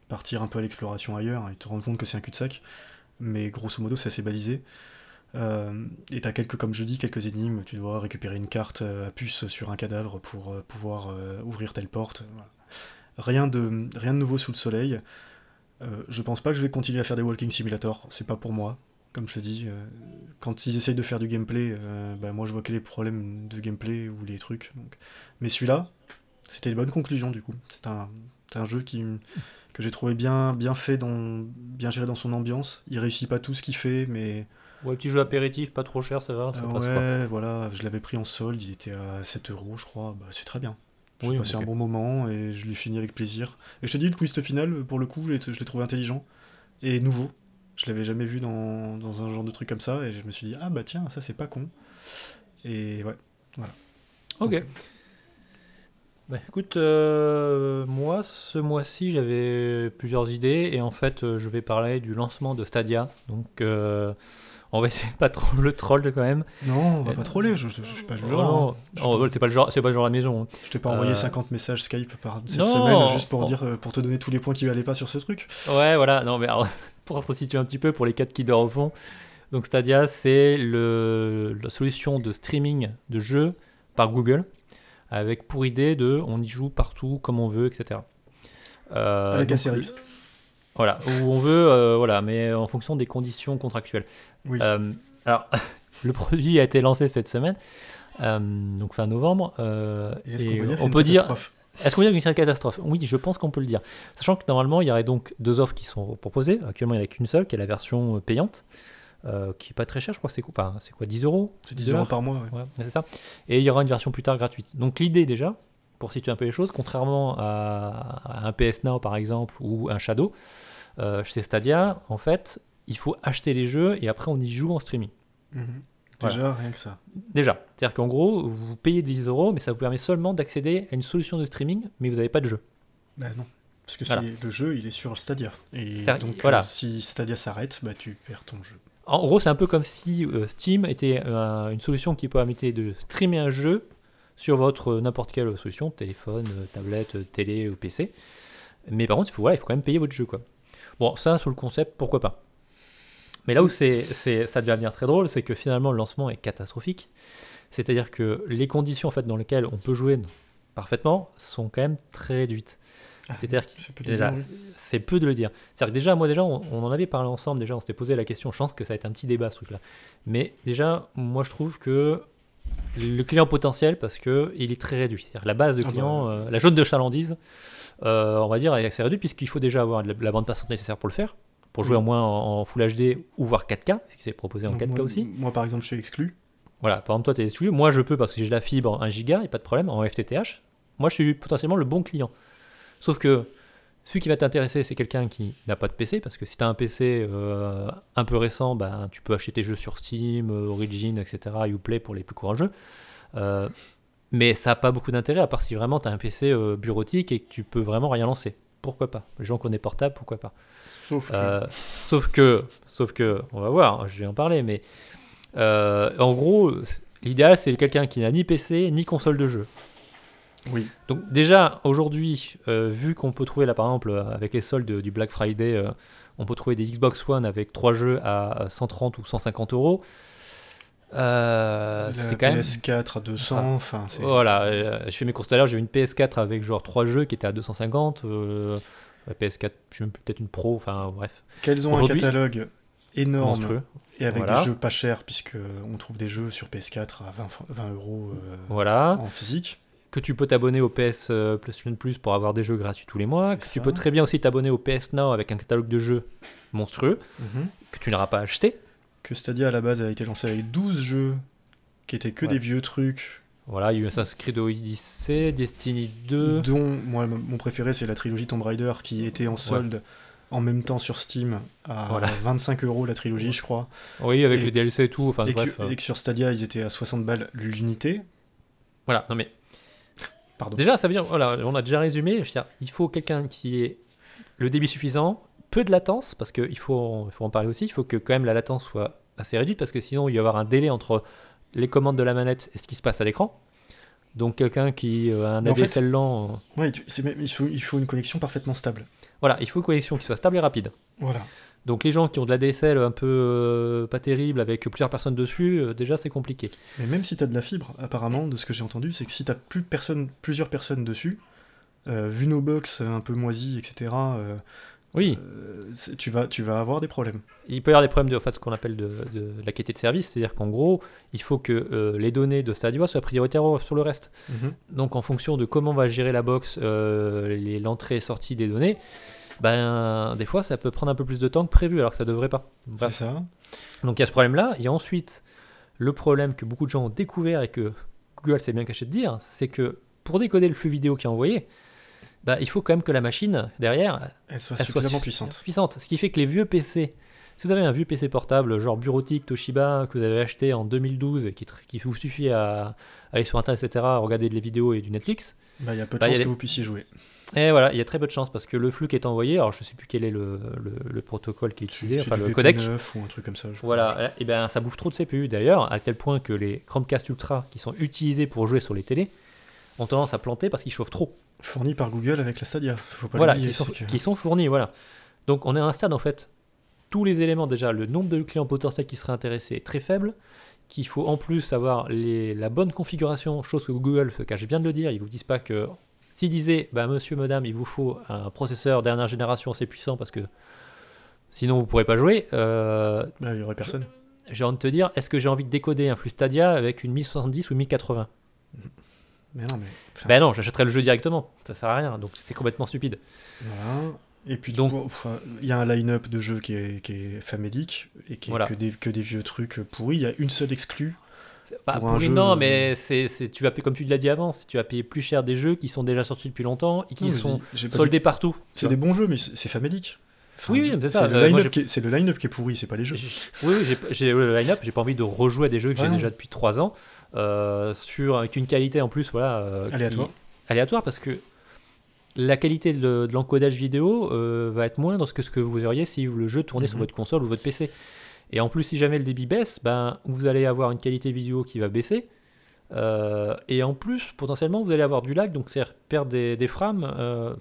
partir un peu à l'exploration ailleurs et te rendre compte que c'est un cul-de-sac. Mais grosso modo, c'est assez balisé. Euh, et t'as quelques, comme je dis, quelques énigmes. Tu dois récupérer une carte euh, à puce sur un cadavre pour euh, pouvoir ouvrir telle porte. Rien de, rien de nouveau sous le soleil. Je pense pas que je vais continuer à faire des walking simulator. C'est pas pour moi. Comme je te dis, quand ils essayent de faire du gameplay, bah, moi je vois quel est le problème de gameplay ou les trucs. donc. Mais celui-là, c'était une bonne conclusion du coup. C'est un, un jeu qui, que j'ai trouvé bien, bien fait, dans, bien géré dans son ambiance. Il réussit pas tout ce qu'il fait, mais Ouais, petit jeu apéritif, pas trop cher, ça va, ça euh, passe quoi. ouais, voilà, je l'avais pris en solde, il était à 7 euros, je crois. Bah, c'est très bien. J'ai Oui, passé un bon moment et je l'ai fini avec plaisir. Et je te dis, le twist final, pour le coup, je l'ai trouvé intelligent et nouveau. Je l'avais jamais vu dans, dans un genre de truc comme ça et je me suis dit, ah bah tiens, ça c'est pas con. Et ouais. Ok. Donc, Bah, écoute, euh, moi ce mois-ci j'avais plusieurs idées et en fait euh, je vais parler du lancement de Stadia. Donc euh, on va essayer de pas trop le troll quand même. Non, on va Euh, pas troller, je, je, je suis pas le genre. non, hein. Non, pas- t'es pas le genre, c'est pas le genre à la maison. hein. Je t'ai pas envoyé Euh, 50 messages Skype par cette non, semaine juste pour dire euh, pour te donner tous les points qui allaient pas sur ce truc. Ouais, voilà. Non, mais alors, pour se situer un petit peu pour les 4 qui dorment au fond. Donc Stadia, c'est la solution de streaming de jeux par Google, avec pour idée de on y joue partout comme on veut, etc. Euh, Avec donc, Asterix. Voilà, où on veut, euh, voilà, mais en fonction des conditions contractuelles. Oui. Euh, alors, le produit a été lancé cette semaine, euh, donc fin novembre. euh, est-ce qu'on peut dire on peut dire, catastrophe est-ce qu'on peut dire que c'est une catastrophe? Oui, je pense qu'on peut le dire. Sachant que normalement, il y aurait donc deux offres qui sont proposées. Actuellement, il n'y en a qu'une seule, qui est la version euh, payante, euh, qui est pas très chère, je crois que c'est quoi, enfin, c'est quoi 10 euros? C'est 10 euros par mois, ouais. Ouais, c'est ça. Et il y aura une version plus tard gratuite. Donc l'idée déjà, pour situer un peu les choses, contrairement à, à un PS Now par exemple ou un Shadow, euh, chez Stadia, en fait, il faut acheter les jeux et après on y joue en streaming. Mhm. Déjà, rien que ça. Déjà, c'est-à-dire qu'en gros, vous payez 10 euros, mais ça vous permet seulement d'accéder à une solution de streaming, mais vous n'avez pas de jeu. Bah non. Parce que Voilà. le jeu, il est sur Stadia. Et donc, voilà. euh, si Stadia s'arrête, bah tu perds ton jeu. En gros, c'est un peu comme si euh, Steam était euh, une solution qui permettait de streamer un jeu sur votre euh, n'importe quelle solution, téléphone, tablette, télé ou PC. Mais par contre, il faut, il faut quand même payer votre jeu. Quoi. Bon, ça, sur le concept, pourquoi pas. Mais là où c'est, ça devient très drôle, c'est que finalement, le lancement est catastrophique. C'est-à-dire que les conditions en fait, dans lesquelles on peut jouer parfaitement sont quand même très réduites. Ah, C'est-à-dire que c'est peu de Déjà, dire, oui. c'est- c'est peu de le dire. C'est-à-dire que déjà, moi déjà, on, on en avait parlé ensemble, déjà, on s'était posé la question, je pense que ça va être un petit débat ce truc-là. Mais déjà, moi je trouve que le client potentiel, parce que il est très réduit. C'est-à-dire la base de Ah bah, client, euh, la jaune de chalandise, euh, on va dire, est assez réduite, puisqu'il faut déjà avoir la, la bande passante nécessaire pour le faire, pour jouer au moins en, en Full HD ou voire 4K, ce qui c'est proposé en Donc 4K moi, aussi. Moi, par exemple, je suis exclu. Voilà, par exemple, toi, tu es exclu. Moi, je peux parce que j'ai la fibre 1 giga, il n'y a pas de problème, en FTTH. Moi, je suis potentiellement le bon client. Sauf que celui qui va t'intéresser, c'est quelqu'un qui n'a pas de PC, parce que si tu as un PC euh, un peu récent, ben, tu peux acheter tes jeux sur Steam, euh, Origin, etc., Uplay pour les plus courants jeux. Euh, mais ça n'a pas beaucoup d'intérêt, à part si vraiment tu as un PC euh, bureautique et que tu peux vraiment rien lancer. Pourquoi pas? Les gens qui ont des portables, pourquoi pas? Sauf que. sauf que, sauf que, on va voir, je vais en parler, mais en gros, l'idéal c'est quelqu'un qui n'a ni PC ni console de jeu. Oui. Donc déjà aujourd'hui, euh, vu qu'on peut trouver là par exemple euh, avec les soldes du Black Friday, euh, on peut trouver des Xbox One avec trois jeux à 130 ou 150 euros. Euh, c'est quand même. PS4 à 200, Ah. enfin. Voilà, je fais mes courses tout à l'heure, j'ai eu une PS4 avec genre trois jeux qui étaient à 250. euh, la PS4, j'ai même peut-être une Pro, enfin bref, Qu'elles ont un catalogue énorme monstrueux. et avec Voilà. des jeux pas chers, puisque on trouve des jeux sur PS4 à 20, 20 euros euh, Voilà. en physique. Que tu peux t'abonner au PS euh, PlayStation Plus pour avoir des jeux gratuits tous les mois, que ça. tu peux très bien aussi t'abonner au PS Now avec un catalogue de jeux monstrueux Mhm. que tu n'auras pas acheté. Que Stadia à la base a été lancé avec 12 jeux qui étaient que Ouais. des vieux trucs, Voilà, il y a eu Assassin's Creed Odyssey, Destiny 2. dont moi mon préféré c'est la trilogie Tomb Raider qui était en solde en même temps sur Steam à Voilà. 25 euros la trilogie, je crois. Oui, avec Et- les DLC et tout. Enfin et, bref. que, euh, et que sur Stadia ils étaient à 60 balles l'unité. Voilà, non mais. Pardon. Déjà, ça veut dire, voilà, on a déjà résumé. Je veux dire, il faut quelqu'un qui ait le débit suffisant, peu de latence, parce qu'il faut, il faut en parler aussi. Il faut que quand même la latence soit assez réduite, parce que sinon il va y avoir un délai entre les commandes de la manette et ce qui se passe à l'écran. Donc quelqu'un qui euh, a un Mais en fait- ADSL lent, euh, Ouais, il, faut, il faut une connexion parfaitement stable. voilà, il faut une connexion qui soit stable et rapide. Voilà. Donc les gens qui ont de l'ADSL un peu euh, pas terrible avec plusieurs personnes dessus, euh, déjà c'est compliqué. Mais même si tu as de la fibre, apparemment, de ce que j'ai entendu, c'est que si tu as plus de personnes, plusieurs personnes dessus, euh, vu nos box un peu moisies, etc., euh, Oui, tu, vas, tu vas avoir des problèmes. il peut y avoir des problèmes de en fait, ce qu'on appelle de, de la qualité de service, c'est-à-dire qu'en gros, il faut que les données de Stadia soient prioritaires sur le reste. Donc en fonction de comment va gérer la box l'entrée et sortie des données, ben des fois ça peut prendre un peu plus de temps que prévu alors que ça devrait pas. C'est ça. Donc il y a ce problème-là. Il y a ensuite le problème que beaucoup de gens ont découvert et que Google s'est bien caché de dire, c'est que pour décoder le flux vidéo qui est envoyé, bah, il faut quand même que la machine derrière Elle soit elle suffisamment suffi- puissante. puissante. Ce qui fait que les vieux PC, si vous avez un vieux PC portable genre bureautique Toshiba que vous avez acheté en 2012 et qui, qui vous suffit à aller sur internet etc, à regarder des vidéos et du Netflix, Bah, Il y a peu de Bah, chances que vous puissiez jouer. et voilà, il y a très peu de chance parce que le flux qui est envoyé, alors je sais plus quel est le, le- le protocole qui est utilisé, enfin le codec. VP9 ou un truc comme ça. je. Voilà, et ben ça bouffe trop de CPU d'ailleurs, à tel point que les Chromecast Ultra qui sont utilisés pour jouer sur les télés ont tendance à planter parce qu'ils chauffent trop. Fourni par Google avec la Stadia. Faut pas voilà, qui sont, que- qui sont fournis, voilà. Donc on est à un stade en fait, tous les éléments déjà, le nombre de clients potentiels qui seraient intéressés est très faible, qu'il faut en plus avoir les, la bonne configuration, chose que Google se cache bien de le dire, ils vous disent pas que s'ils disaient, bah monsieur, madame, il vous faut un processeur dernière génération assez puissant parce que sinon vous pourrez pas jouer, euh, Bah, il y aurait personne. j'ai envie de te dire, est-ce que j'ai envie de décoder un flux Stadia avec une 1070 ou une 1080 Mais non, mais. enfin, Ben non, j'achèterai le jeu directement, ça sert à rien, donc c'est complètement stupide. Voilà. Et puis, Donc- il y a un line-up de jeux qui est, qui est famélique et qui est Voilà. que, des, que des vieux trucs pourris. Il y a une seule exclue. Bah, Pour un jeu, non, mais c'est, c'est- tu vas payer, comme tu l'as dit avant, c'est- tu vas payer plus cher des jeux qui sont déjà sortis depuis longtemps et qui sont dit- soldés partout. C'est des bons jeux, mais c'est c'est famélique. Enfin, Oui, oui, c'est ça. le Euh, moi, line-up j'ai- qui est- c'est le line-up qui est pourri, c'est pas les jeux. Oui, j'ai, le line-up, j'ai pas envie de rejouer à des jeux que Ouais, j'ai déjà depuis 3 ans, euh, sur, avec une qualité en plus, voilà. euh, qui- Aléatoire. aléatoire parce que la qualité de, de l'encodage vidéo euh, va être moindre que ce que vous auriez si le jeu tournait sur Mhm. votre console ou votre PC. Et en plus, si jamais le débit baisse, ben, vous allez avoir une qualité vidéo qui va baisser. Euh, et en plus, potentiellement, vous allez avoir du lag, donc c'est perdre des, des frames. euh,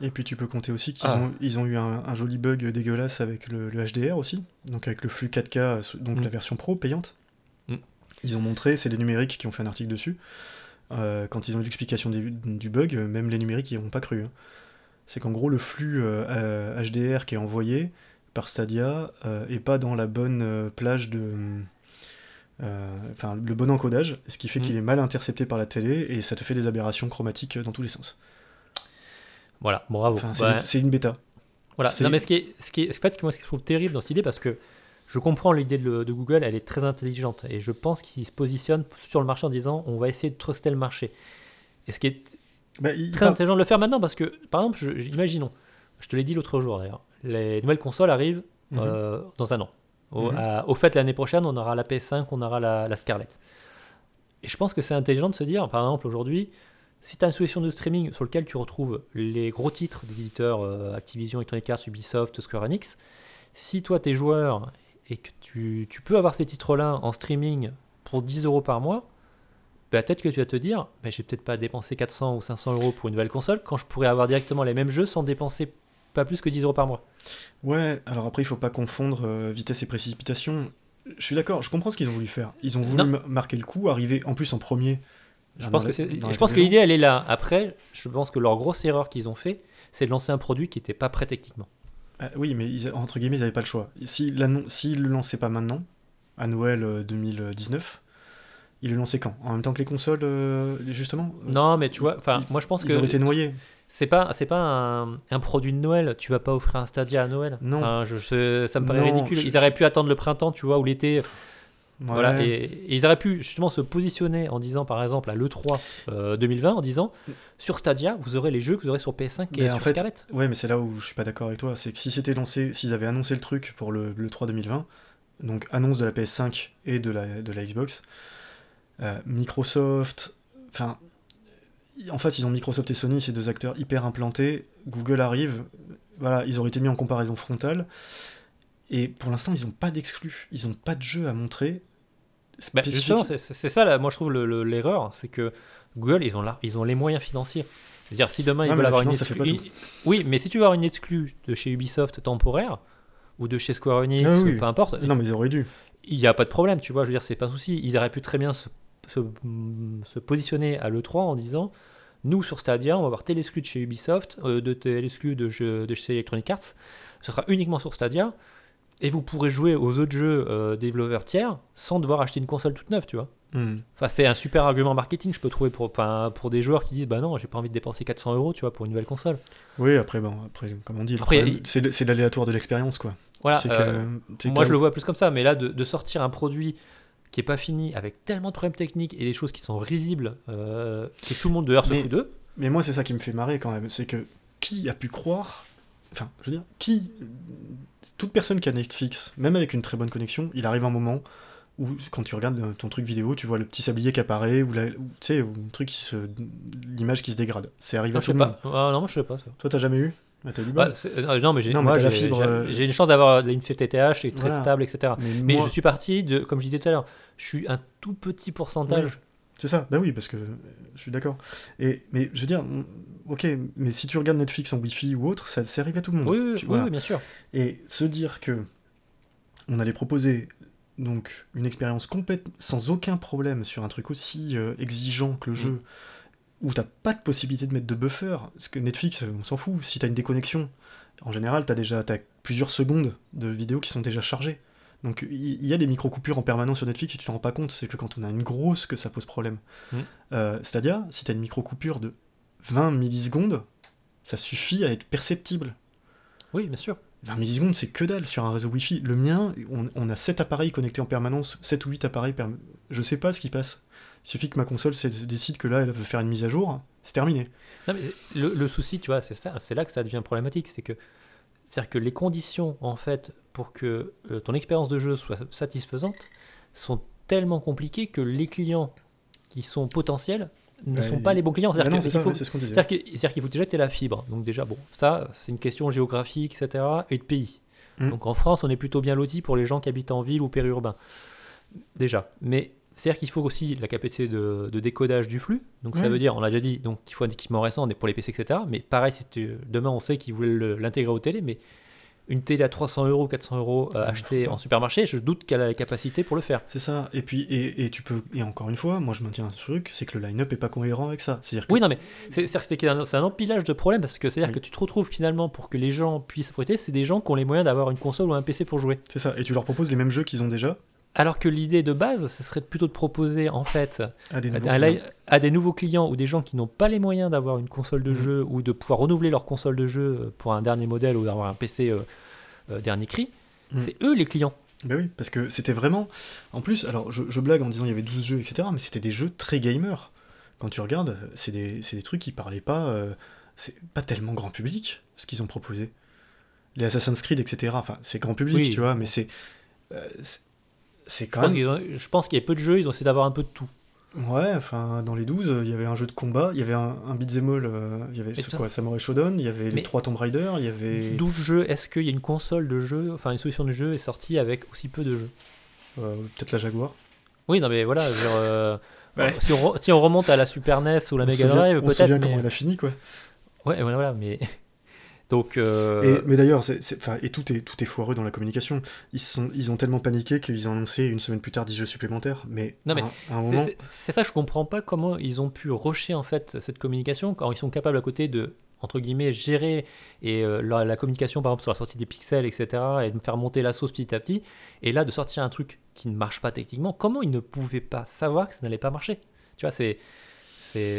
Et puis tu peux compter aussi qu'ils Ah. ont, ils ont eu un, un joli bug dégueulasse avec le, le HDR aussi, donc avec le flux 4K, donc Mm. la version pro payante. Mm. Ils ont montré, c'est les numériques qui ont fait un article dessus. Euh, quand ils ont eu l'explication du bug, euh, même les numériques ils n'ont pas cru. hein. C'est qu'en gros le flux euh, euh, HDR qui est envoyé par Stadia euh, est pas dans la bonne plage de, enfin le bon encodage, ce qui fait Mm. qu'il est mal intercepté par la télé et ça te fait des aberrations chromatiques dans tous les sens. voilà, bravo. Enfin, c'est une bêta. Voilà. Non, mais ce qui est, ce qui est, en fait, ce que moi, ce que je trouve terrible dans cette idée, parce que je comprends l'idée de, le- de Google, elle est très intelligente, et je pense qu'ils se positionnent sur le marché en disant, on va essayer de truster le marché. Et ce qui est Bah, il très intelligent de le faire maintenant, parce que, par exemple, je- imaginons, je te l'ai dit l'autre jour d'ailleurs, les nouvelles consoles arrivent Mhm. euh, dans un an. Au, Mhm. à- au fait, l'année prochaine, on aura la PS5, on aura la, la Scarlett. Et je pense que c'est intelligent de se dire, par exemple, aujourd'hui, si tu as une solution de streaming sur laquelle tu retrouves les gros titres des éditeurs euh, Activision, Electronic Arts, Ubisoft, Square Enix, si toi t'es joueur et que tu, tu peux avoir ces titres-là en streaming pour 10 euros par mois, bah, peut-être que tu vas te dire, bah, j'ai peut-être pas dépensé 400 ou 500 euros pour une nouvelle console quand je pourrais avoir directement les mêmes jeux sans dépenser pas plus que 10 euros par mois. Ouais, alors après, il faut pas confondre euh, vitesse et précipitation. Je suis d'accord, je comprends ce qu'ils ont voulu faire. Ils ont voulu Non. marquer le coup, arriver en plus en premier. Je pense la- que, je pense que l'idée elle est là. Après, je pense que leur grosse erreur qu'ils ont fait, c'est de lancer un produit qui n'était pas prêt techniquement. Ah, oui, mais ils- entre guillemets, ils n'avaient pas le choix. S'ils s'ils le lançaient pas maintenant, à Noël euh, 2019, ils le lançaient quand? En même temps que les consoles, euh, justement? Euh, Non, mais tu vois, enfin, ils- moi je pense Ils que auraient été noyés. c'est pas, c'est pas un, un produit de Noël. Tu vas pas offrir un Stadia à Noël. Non. Enfin, je, je- ça me paraît Non, ridicule. je- Ils auraient pu attendre le printemps, tu vois, ou l'été. Voilà, et, et ils auraient pu justement se positionner en disant, par exemple, à l'E3 euh, 2020, en disant sur Stadia, vous aurez les jeux que vous aurez sur PS5 et Mais en sur fait, Scarlett. Ouais, mais c'est là où je suis pas d'accord avec toi. C'est que si c'était lancé, s'ils avaient annoncé le truc pour le, le 3 2020, donc annonce de la PS5 et de la, de la Xbox, euh, Microsoft, enfin, en face, ils ont Microsoft et Sony, ces deux acteurs hyper implantés. Google arrive, voilà, ils auraient été mis en comparaison frontale. Et pour l'instant, ils n'ont pas d'exclus, ils n'ont pas de jeu à montrer. Bah, justement, c'est- ça, là, moi je trouve le- le- l'erreur, c'est que Google, ils ont, là, ils ont les moyens financiers. C'est-à-dire, si demain ils veulent avoir une finance, ça fait exclu- pas tout. Oui, mais si tu veux avoir une exclue de chez Ubisoft temporaire, ou de chez Square Enix, Ah ou peu importe, Non, mais ils auraient dû. il n'y a pas de problème, tu vois, je veux dire, c'est pas un souci. Ils auraient pu très bien se, se, se positionner à l'E3 en disant nous, sur Stadia, on va avoir tel exclu de chez Ubisoft, euh, de tel exclu de, jeux- de chez Electronic Arts, ce sera uniquement sur Stadia, et vous pourrez jouer aux autres jeux euh, développeurs tiers sans devoir acheter une console toute neuve, tu vois. Hmm. Enfin, c'est un super argument marketing, je peux trouver, pour, enfin, pour des joueurs qui disent bah non, j'ai pas envie de dépenser 400 euros, tu vois, pour une nouvelle console. Oui, après, bon, après, comme on dit, il- c'est c'est l'aléatoire de l'expérience, quoi. Voilà. Que, euh, Moi, je le vois plus comme ça, mais là, de, de sortir un produit qui est pas fini, avec tellement de problèmes techniques et des choses qui sont risibles, euh, que tout le monde dehors se fout d'eux. Mais moi, c'est ça qui me fait marrer quand même. C'est que qui a pu croire. Enfin, je veux dire, qui. Toute personne qui a Netflix, même avec une très bonne connexion, il arrive un moment où, quand tu regardes euh, ton truc vidéo, tu vois le petit sablier qui apparaît, ou, la- ou, tu sais, ou un truc qui se. l'image qui se dégrade. C'est arrivé Non, à tout le monde. Ah, non, moi, je sais pas ça. Toi, t'as jamais eu? Ah, T'as eu c'est- euh, non, mais j'ai fibre, euh, j'ai une chance d'avoir une FTTH qui est très Voilà. stable, etc. mais Mais moi- je suis parti de, comme je disais tout à l'heure, je suis un tout petit pourcentage. C'est ça, bah oui, parce que euh, je suis d'accord. Et mais je veux dire, ok, mais si tu regardes Netflix en Wi-Fi ou autre, ça, ça arrive à tout le monde. Oui, oui, Tu- oui, voilà. oui, bien sûr. Et se dire que on allait proposer donc une expérience complète sans aucun problème sur un truc aussi euh, exigeant que le jeu, où t'as pas de possibilité de mettre de buffer, parce que Netflix, on s'en fout, si t'as une déconnexion, en général, t'as déjà t'as plusieurs secondes de vidéos qui sont déjà chargées. Donc il y a des micro-coupures en permanence sur Netflix, si tu t'en rends pas compte, c'est que quand on a une grosse que ça pose problème. Mm. Euh, si t'as une micro-coupure de 20 millisecondes, ça suffit à être perceptible. Oui, bien sûr. 20 millisecondes, c'est que dalle sur un réseau Wi-Fi. Le mien, on, on a 7 appareils connectés en permanence, 7 ou 8 appareils. per- Je sais pas ce qui passe. Il suffit que ma console se décide que là, elle veut faire une mise à jour, c'est terminé. Non, mais le, le souci, tu vois, c'est ça, c'est là que ça devient problématique, c'est que c'est-à-dire que les conditions en fait pour que euh, ton expérience de jeu soit satisfaisante sont tellement compliquées que les clients qui sont potentiels ne Bah, sont pas les bons clients. Bah C'est-à-dire faut- qu'il faut déjà que tu la fibre. Donc déjà, bon, ça, c'est une question géographique, etc. et de pays. Mm. Donc en France, on est plutôt bien loti pour les gens qui habitent en ville ou périurbain. Déjà. Mais c'est-à-dire qu'il faut aussi la capacité de, de décodage du flux. Donc ça veut dire, on l'a déjà dit, donc il faut un équipement récent pour les PC, etc. Mais pareil, si tu- demain on sait qu'ils voulaient l'intégrer aux télé, mais une télé à 300 euros, 400 euros euh, Ouais, achetée en supermarché, je doute qu'elle a la capacité pour le faire. C'est ça. Et puis, et, et tu peux. Et encore une fois, moi je maintiens un truc, c'est que le line-up est pas cohérent avec ça. C'est-à-dire que. Oui, non, mais c'est c'est-à-dire que c'est un, un empilage de problèmes parce que c'est-à-dire Oui. que tu te retrouves finalement pour que les gens puissent prêter, c'est des gens qui ont les moyens d'avoir une console ou un PC pour jouer. C'est ça. Et tu leur proposes les mêmes jeux qu'ils ont déjà Alors que l'idée de base, ce serait plutôt de proposer en fait à des nouveaux à, clients. la- à des nouveaux clients ou des gens qui n'ont pas les moyens d'avoir une console de Mhm. jeu ou de pouvoir renouveler leur console de jeu pour un dernier modèle ou d'avoir un PC euh, euh, dernier cri. Mhm. C'est eux les clients. Ben oui, parce que c'était vraiment. En plus, alors je, je blague en disant il y avait 12 jeux, etc., mais c'était des jeux très gamers. Quand tu regardes, c'est des, trucs qui parlaient pas. euh, c'est pas tellement grand public, ce qu'ils ont proposé. Les Assassin's Creed, etc., enfin, c'est grand public, Oui. tu vois, mais c'est. euh, c'est- Je quand pense, ont- je pense qu'il y a peu de jeux, ils ont essayé d'avoir un peu de tout. Ouais, enfin, dans les 12, il y avait un jeu de combat, il y avait un, un beat'em all, euh, il y avait ça- quoi, Samurai Shodown, il y avait les 3 Tomb Raider, il y avait. 12 jeux, est-ce qu'il y a une console de jeu, enfin une solution de jeu est sortie avec aussi peu de jeux? Euh, Peut-être la Jaguar. Oui, non mais voilà, dire, euh, Ouais. si, on si on remonte à la Super NES ou la Mega Drive, on se souvient peut-être. comment elle a fini, quoi. Ouais, voilà, voilà, mais. Donc. euh, Et, mais d'ailleurs, et tout est, tout est foireux dans la communication. Ils, sont, ils ont tellement paniqué qu'ils ont annoncé une semaine plus tard 10 jeux supplémentaires. Mais, Non, mais à, un- à un C'est- moment, C'est c'est ça, je comprends pas comment ils ont pu rusher en fait cette communication quand ils sont capables à côté de entre guillemets gérer et euh, la, la communication par exemple sur la sortie des pixels etc et de faire monter la sauce petit à petit et là de sortir un truc qui ne marche pas techniquement comment ils ne pouvaient pas savoir que ça n'allait pas marcher? Tu vois c'est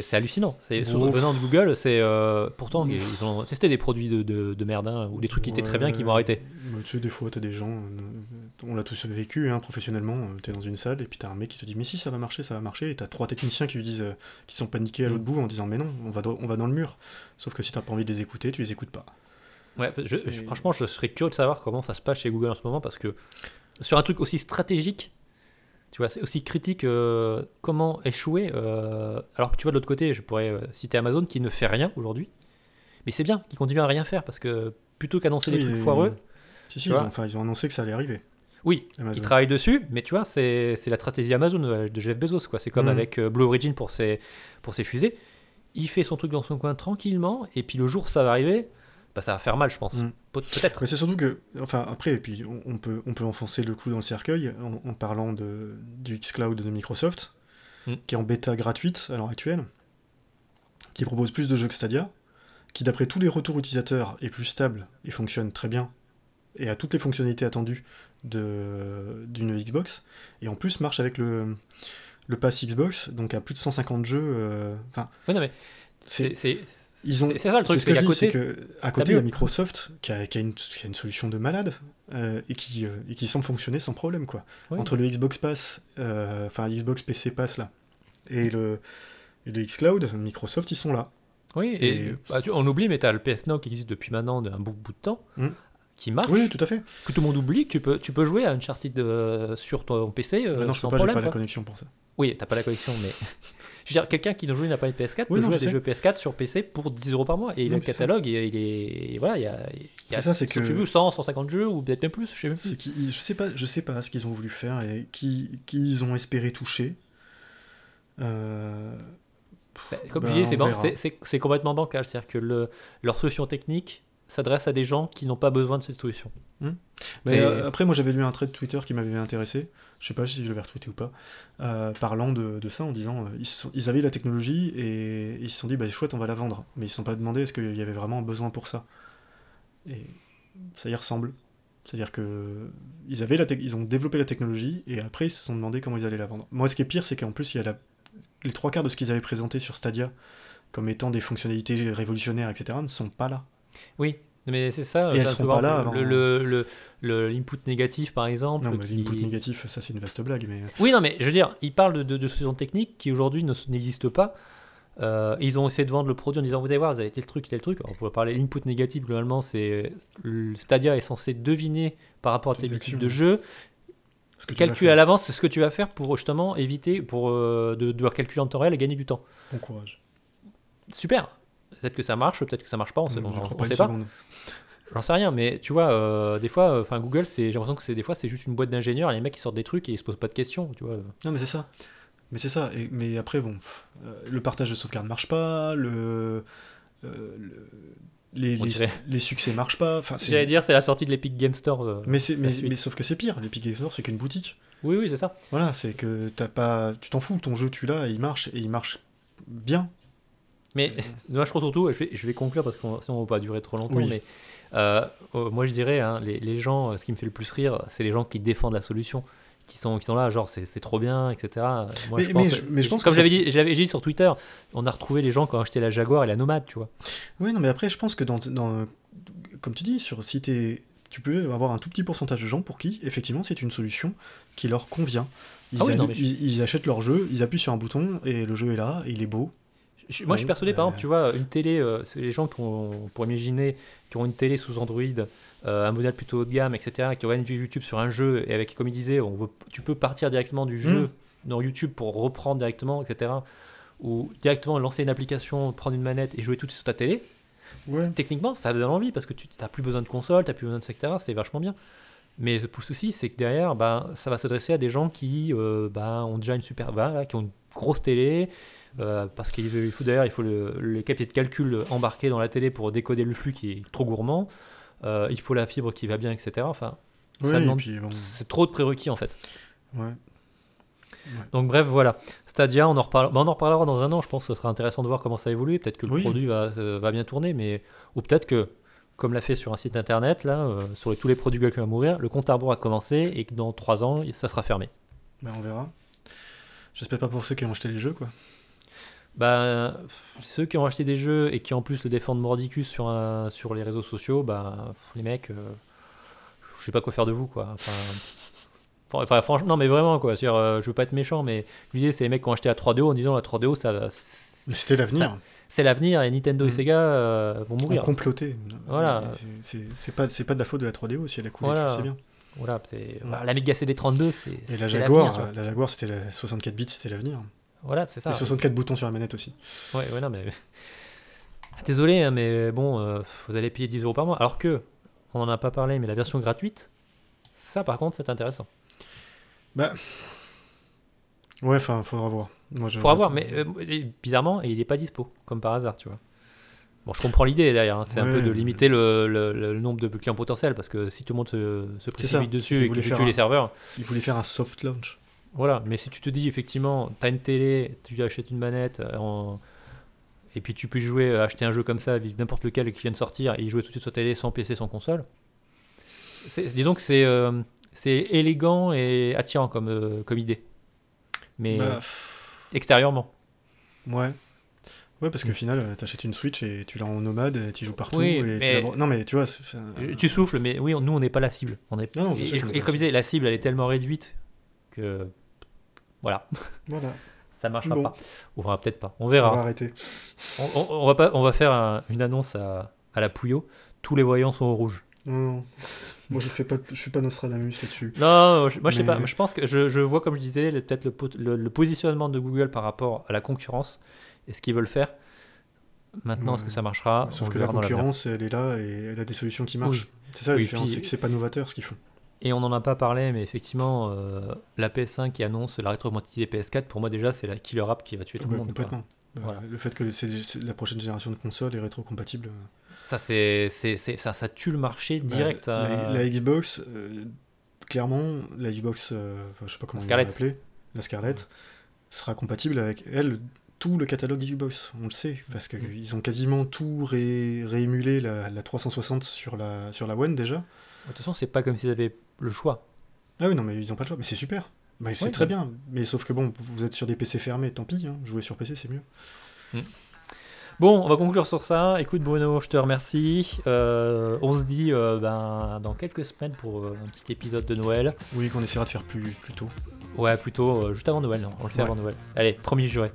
c'est hallucinant c'est venant de Google c'est euh, pourtant ils, ils ont testé des produits de, de, de merde hein, ou des trucs qui étaient très bien qui vont arrêter Bah, tu sais, des fois, t'as des gens, euh, on l'a tous vécu hein, professionnellement, euh, t'es dans une salle et puis t'as un mec qui te dit mais si ça va marcher, ça va marcher, et t'as trois techniciens qui lui disent, qui sont paniqués à l'autre Mm. bout en disant mais non, on va, dans- on va dans le mur. Sauf que si t'as pas envie de les écouter, tu les écoutes pas. Ouais, je- je- Et- franchement, je serais curieux de savoir comment ça se passe chez Google en ce moment parce que sur un truc aussi stratégique, tu vois, c'est aussi critique euh, comment échouer. euh, alors que tu vois de l'autre côté, je pourrais euh, citer Amazon qui ne fait rien aujourd'hui, mais c'est bien qu'ils continuent à rien faire parce que plutôt qu'annoncer des trucs foireux, Si, si, ils ont, enfin, ils ont annoncé que ça allait arriver. Oui, Amazon. il travaille dessus, mais tu vois, c'est la stratégie Amazon de Jeff Bezos, quoi. C'est comme Mhm. avec Blue Origin pour ses, pour ses fusées. Il fait son truc dans son coin tranquillement, et puis le jour où ça va arriver, bah, ça va faire mal, je pense. Peut- Peut-être. Mais c'est surtout que, enfin après, et puis on, on peut, on peut enfoncer le clou dans le cercueil en, en parlant de, du xCloud de Microsoft, Mm. qui est en bêta gratuite à l'heure actuelle, qui propose plus de jeux que Stadia, qui d'après tous les retours utilisateurs est plus stable et fonctionne très bien, et a toutes les fonctionnalités attendues de- d'une Xbox, et en plus marche avec le, le pass Xbox, donc à plus de 150 jeux. euh, Enfin, Ouais, non, mais c'est- ils ont- c'est- ça le truc, ce c'est que qu'à je côté. que à côté, il y a. Microsoft qui a, qui a une, qui a une solution de malade euh, et, qui, euh, et qui semble fonctionner sans problème. quoi. Oui. Entre le Xbox Pass, euh, enfin Xbox PC Pass là, et le, et le xCloud, Microsoft, ils sont là. Oui, et, Et- bah, tu- on oublie, mais tu as le PS Now qui existe depuis maintenant un bout, bout de temps, Mm. Qui marche, Oui, tout à fait. que tout le monde oublie, que tu peux, tu peux jouer à Uncharted euh, sur ton PC euh, Maintenant, je peux pas, j'ai pas la connexion pour ça. Oui, t'as pas la connexion, mais. Je veux dire, quelqu'un qui n'a pas une PS4 Oui, peut non, jouer à je des sais. jeux PS4 sur PC pour 10 euros par mois. Et Non, le catalogue, il, il est. et Voilà, il y a. a C'est ça, c'est que- veux, 100, 150 jeux, ou peut-être même plus, je sais même plus. je sais pas, je sais pas ce qu'ils ont voulu faire et qui, qui ils ont espéré toucher. Euh, Bah, Comme bah, je disais, c'est on ban- verra. c'est- c'est c'est complètement bancal. C'est-à-dire que le, leur solution technique s'adresse à des gens qui n'ont pas besoin de cette solution. Mais C'est- euh, après, moi j'avais lu un trait de Twitter qui m'avait intéressé, je sais pas si je l'avais retweeté ou pas, euh, parlant de, de ça en disant euh, ils, se sont- ils avaient la technologie et ils se sont dit bah chouette on va la vendre, mais ils se sont pas demandé est-ce qu'il y avait vraiment un besoin pour ça. Et ça y ressemble. C'est-à-dire que ils, avaient la ils ont développé la technologie et après ils se sont demandé comment ils allaient la vendre. Moi ce qui est pire c'est qu'en plus il y a la- les trois quarts de ce qu'ils avaient présenté sur Stadia comme étant des fonctionnalités révolutionnaires etc. ne sont pas là. Oui, mais c'est ça. Et elles seront pas là le- avant- Le, le, le- l'input négatif, par exemple. Non mais qui- l'input négatif ça c'est une vaste blague mais... Oui, non, mais je veux dire, ils parlent de, de, de solutions techniques qui aujourd'hui ne- n'existent pas. Euh, ils ont essayé de vendre le produit en disant vous allez voir, vous avez tel truc, tel truc. Alors, on pourrait parler l'input négatif globalement, c'est Stadia est censé deviner par rapport à tes habitudes de jeu, ce que calculer à l'avance ce que tu vas faire pour justement éviter pour euh, de devoir calculer en temps réel et gagner du temps. Bon courage. Super. Peut-être que ça marche, peut-être que ça marche pas, on sait, Je on- pas sait. J'en sais rien, mais tu vois, euh, des fois, enfin Google, j'ai l'impression que c'est des fois c'est juste une boîte d'ingénieurs, et les mecs qui sortent des trucs et ils se posent pas de questions, tu vois. Non, mais c'est ça. Mais c'est ça. Et, mais après, bon, euh, le partage de sauvegarde marche pas, le, euh, le- les, les, les succès marchent pas. Enfin, J'allais dire, c'est la sortie de l'Epic Game Store. euh, mais, sauf que c'est pire. L'Epic Games Store, c'est qu'une boutique. Oui, oui, c'est ça. Voilà, c'est que t'as pas, tu t'en fous. Ton jeu, tu l'as, il marche, et il marche bien. Mais moi, je trouve surtout, je vais, je vais conclure parce que sinon on va pas durer trop longtemps, Oui. mais euh, euh, moi je dirais, hein, les, les gens, euh, ce qui me fait le plus rire, c'est les gens qui défendent la solution, qui sont, qui sont là, genre c'est trop bien, etc. Moi, Mais- je mais pense, je- mais je pense comme j'avais dit, j'avais dit sur Twitter, on a retrouvé les gens qui ont acheté la Jaguar et la Nomade, tu vois. Oui, non, mais après, je pense que dans, dans comme tu dis, sur si t'es, tu peux avoir un tout petit pourcentage de gens pour qui, effectivement, c'est une solution qui leur convient. Ils, Ah oui, non, allu- mais je- ils, ils achètent leur jeu, ils appuient sur un bouton et le jeu est là, et il est beau. Je- moi, je suis persuadé, par exemple, tu vois, une télé, euh, c'est les gens qui ont, pour imaginer, qui ont une télé sous Android, euh, un modèle plutôt haut de gamme, etc., qui auraient une vue YouTube sur un jeu, et avec, comme il disait, on veut, tu peux partir directement du jeu Mm. dans YouTube pour reprendre directement, etc., ou directement lancer une application, prendre une manette et jouer tout de suite sur ta télé. Ouais. Techniquement, ça donne envie parce que tu n'as plus besoin de console, tu n'as plus besoin de etc., c'est vachement bien. Mais le souci, c'est que derrière, ben, ça va s'adresser à des gens qui euh, ben, ont déjà une super, qui ont une grosse télé, euh, parce qu'il il faut d'ailleurs, il faut le, les capacités de calcul embarqués dans la télé pour décoder le flux qui est trop gourmand. Euh, il faut la fibre qui va bien, etc. Enfin, ça demande- bon, c'est trop de prérequis en fait. ouais. Donc bref, voilà. Stadia, on en, reparle... ben, on en reparlera dans un an. Je pense que ce sera intéressant de voir comment ça évolue. Peut-être que le Oui. produit va, euh, va bien tourner, mais ou peut-être que, comme l'a fait sur un site internet, là, euh, sur les- tous les produits Google qui vont mourir, le compte à rebours a commencé et que dans trois ans, ça sera fermé. Ben, on verra. J'espère pas pour ceux qui ont acheté les jeux, quoi. Bah, ceux qui ont acheté des jeux et qui en plus le défendent mordicus sur, un- sur les réseaux sociaux, bah, les mecs, euh, je sais pas quoi faire de vous, quoi. Enfin, franchement, non, mais vraiment, quoi. Euh, je veux pas être méchant, mais disais, c'est les mecs qui ont acheté la 3DO en disant la 3DO, ça, C'était l'avenir. c'est l'avenir et Nintendo et Mm. Sega euh, vont On mourir. complotait. Voilà. C'est- pas, pas de la faute de la 3DO si elle a coulé, Voilà. tu le sais bien. Voilà, c'est, Mm. voilà, l'Amiga CD32, c'est. Et la Jaguar, la Jaguar c'était la 64 bits, c'était l'avenir. Voilà, c'est ça. Et 64 boutons sur la manette aussi. Ouais, ouais, non, mais. Désolé, hein, mais bon, euh, vous allez payer 10 euros par mois. Alors que, on en a pas parlé, mais la version gratuite, Ça, par contre, c'est intéressant. Bah. Ouais, enfin, faudra voir. Moi, Faudra voir, mais euh, bizarrement, il est pas dispo, comme par hasard, tu vois. Bon, je comprends l'idée derrière, hein, c'est un peu de limiter le, le- le nombre de clients potentiels, parce que si tout le monde se, se précipite dessus et que tu tues les serveurs, Il voulait faire un soft launch. Voilà. Mais si tu te dis effectivement, t'as une télé, tu achètes une manette, euh, en- et puis tu peux jouer, euh, acheter un jeu comme ça, n'importe lequel qui vient de sortir, et y jouer tout de suite sur télé, sans PC, sans console. Disons que c'est euh, élégant et attirant comme, euh, comme idée. Mais Bah, extérieurement. ouais. Ouais, parce qu'au final, euh, t'achètes une Switch et tu l'as en nomade, et tu joues partout. Oui, et tu mais- Non, mais tu vois. Tu souffles, mais oui, nous, on n'est pas la cible. On est... Non, non, je et, sais et comme je disais, la cible, elle est tellement réduite que. Voilà, Voilà. ça marchera Bon. pas. Ou enfin, peut-être pas. On On verra. va arrêter. On, on- on va, pas, on va faire un- une annonce à, à la Pouillot. Tous les voyants sont au rouge. Non. Moi, je fais pas, je suis pas Nostradamus là-dessus. Non, je- moi, je sais pas. Je pense que je, je vois, comme je disais, peut-être le, pot- le- le positionnement de Google par rapport à la concurrence et ce qu'ils veulent faire. Maintenant, est-ce que ça marchera? Sauf On que la concurrence, elle est là et elle a des solutions qui marchent. C'est ça la Oui, différence, c'est que c'est pas novateur ce qu'ils font. Et on n'en a pas parlé, mais effectivement, euh, la PS5 qui annonce la rétrocompatibilité PS4, pour moi déjà, c'est la killer app qui va tuer tout le monde. complètement. Bah, Voilà. Le fait que la prochaine génération de consoles est rétrocompatible. Ça, c'est, ça, ça tue le marché Bah, direct. la, euh, clairement, la Xbox, euh, je sais pas comment La l'appeler, la Scarlett, sera compatible avec elle tout le catalogue Xbox. On le sait parce Mm. qu'ils ont quasiment tout ré- réémulé la, la 360 sur la sur la One déjà. De toute façon, c'est pas comme s'ils avaient le choix. Ah oui, non, mais ils ont pas le choix. Mais c'est super. Bah, c'est Oui, très oui. bien. Mais sauf que bon, vous êtes sur des PC fermés, tant pis. Hein. Jouer sur PC, c'est mieux. Bon, on va conclure sur ça. Écoute, Bruno, je te remercie. Euh, on se dit euh, ben, dans quelques semaines pour euh, un petit épisode de Noël. Oui, qu'on essaiera de faire plus, plus tôt. Ouais, plutôt juste avant Noël. non, on le fait Ouais. avant Noël. Allez, promis, juré.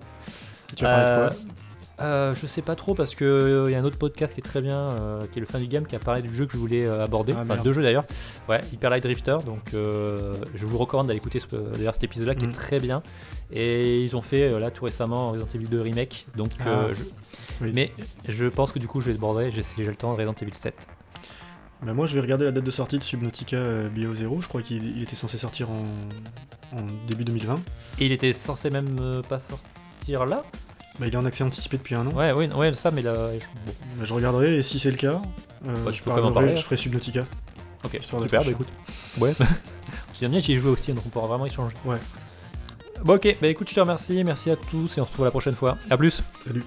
Et tu vas parler de quoi? Euh, je sais pas trop parce que il y a un autre podcast qui est très bien, euh, qui est le fin du game, qui a parlé du jeu que je voulais euh, aborder, Ah, enfin merde. deux jeux d'ailleurs. Ouais, Hyper Light Drifter. Donc euh, je vous recommande d'aller écouter ce- d'ailleurs cet épisode-là qui Mm. est très bien. Et ils ont fait euh, là tout récemment Resident Evil 2 remake. Donc euh, Ah, je- oui. mais je pense que du coup je vais border. J'ai j'ai le temps Resident Evil 7. Bah, moi, je vais regarder la date de sortie de Subnautica euh, BO0. Je crois qu'il il était censé sortir en, en début 2020. Et il était censé même euh, pas sortir là? Bah, il est en accès anticipé depuis un an. Ouais, oui, ouais, ça, mais là, je- Bah, je regarderai et si c'est le cas, euh, Bah, je, peux parlerai- parler, ferai Subnautica. ok, Histoire super. Bah écoute, ouais. dis bien, j'y ai joué aussi, donc on pourra vraiment échanger. Ouais. Bon, ok, bah écoute, je te remercie, merci à tous et on se retrouve la prochaine fois. À plus. Salut.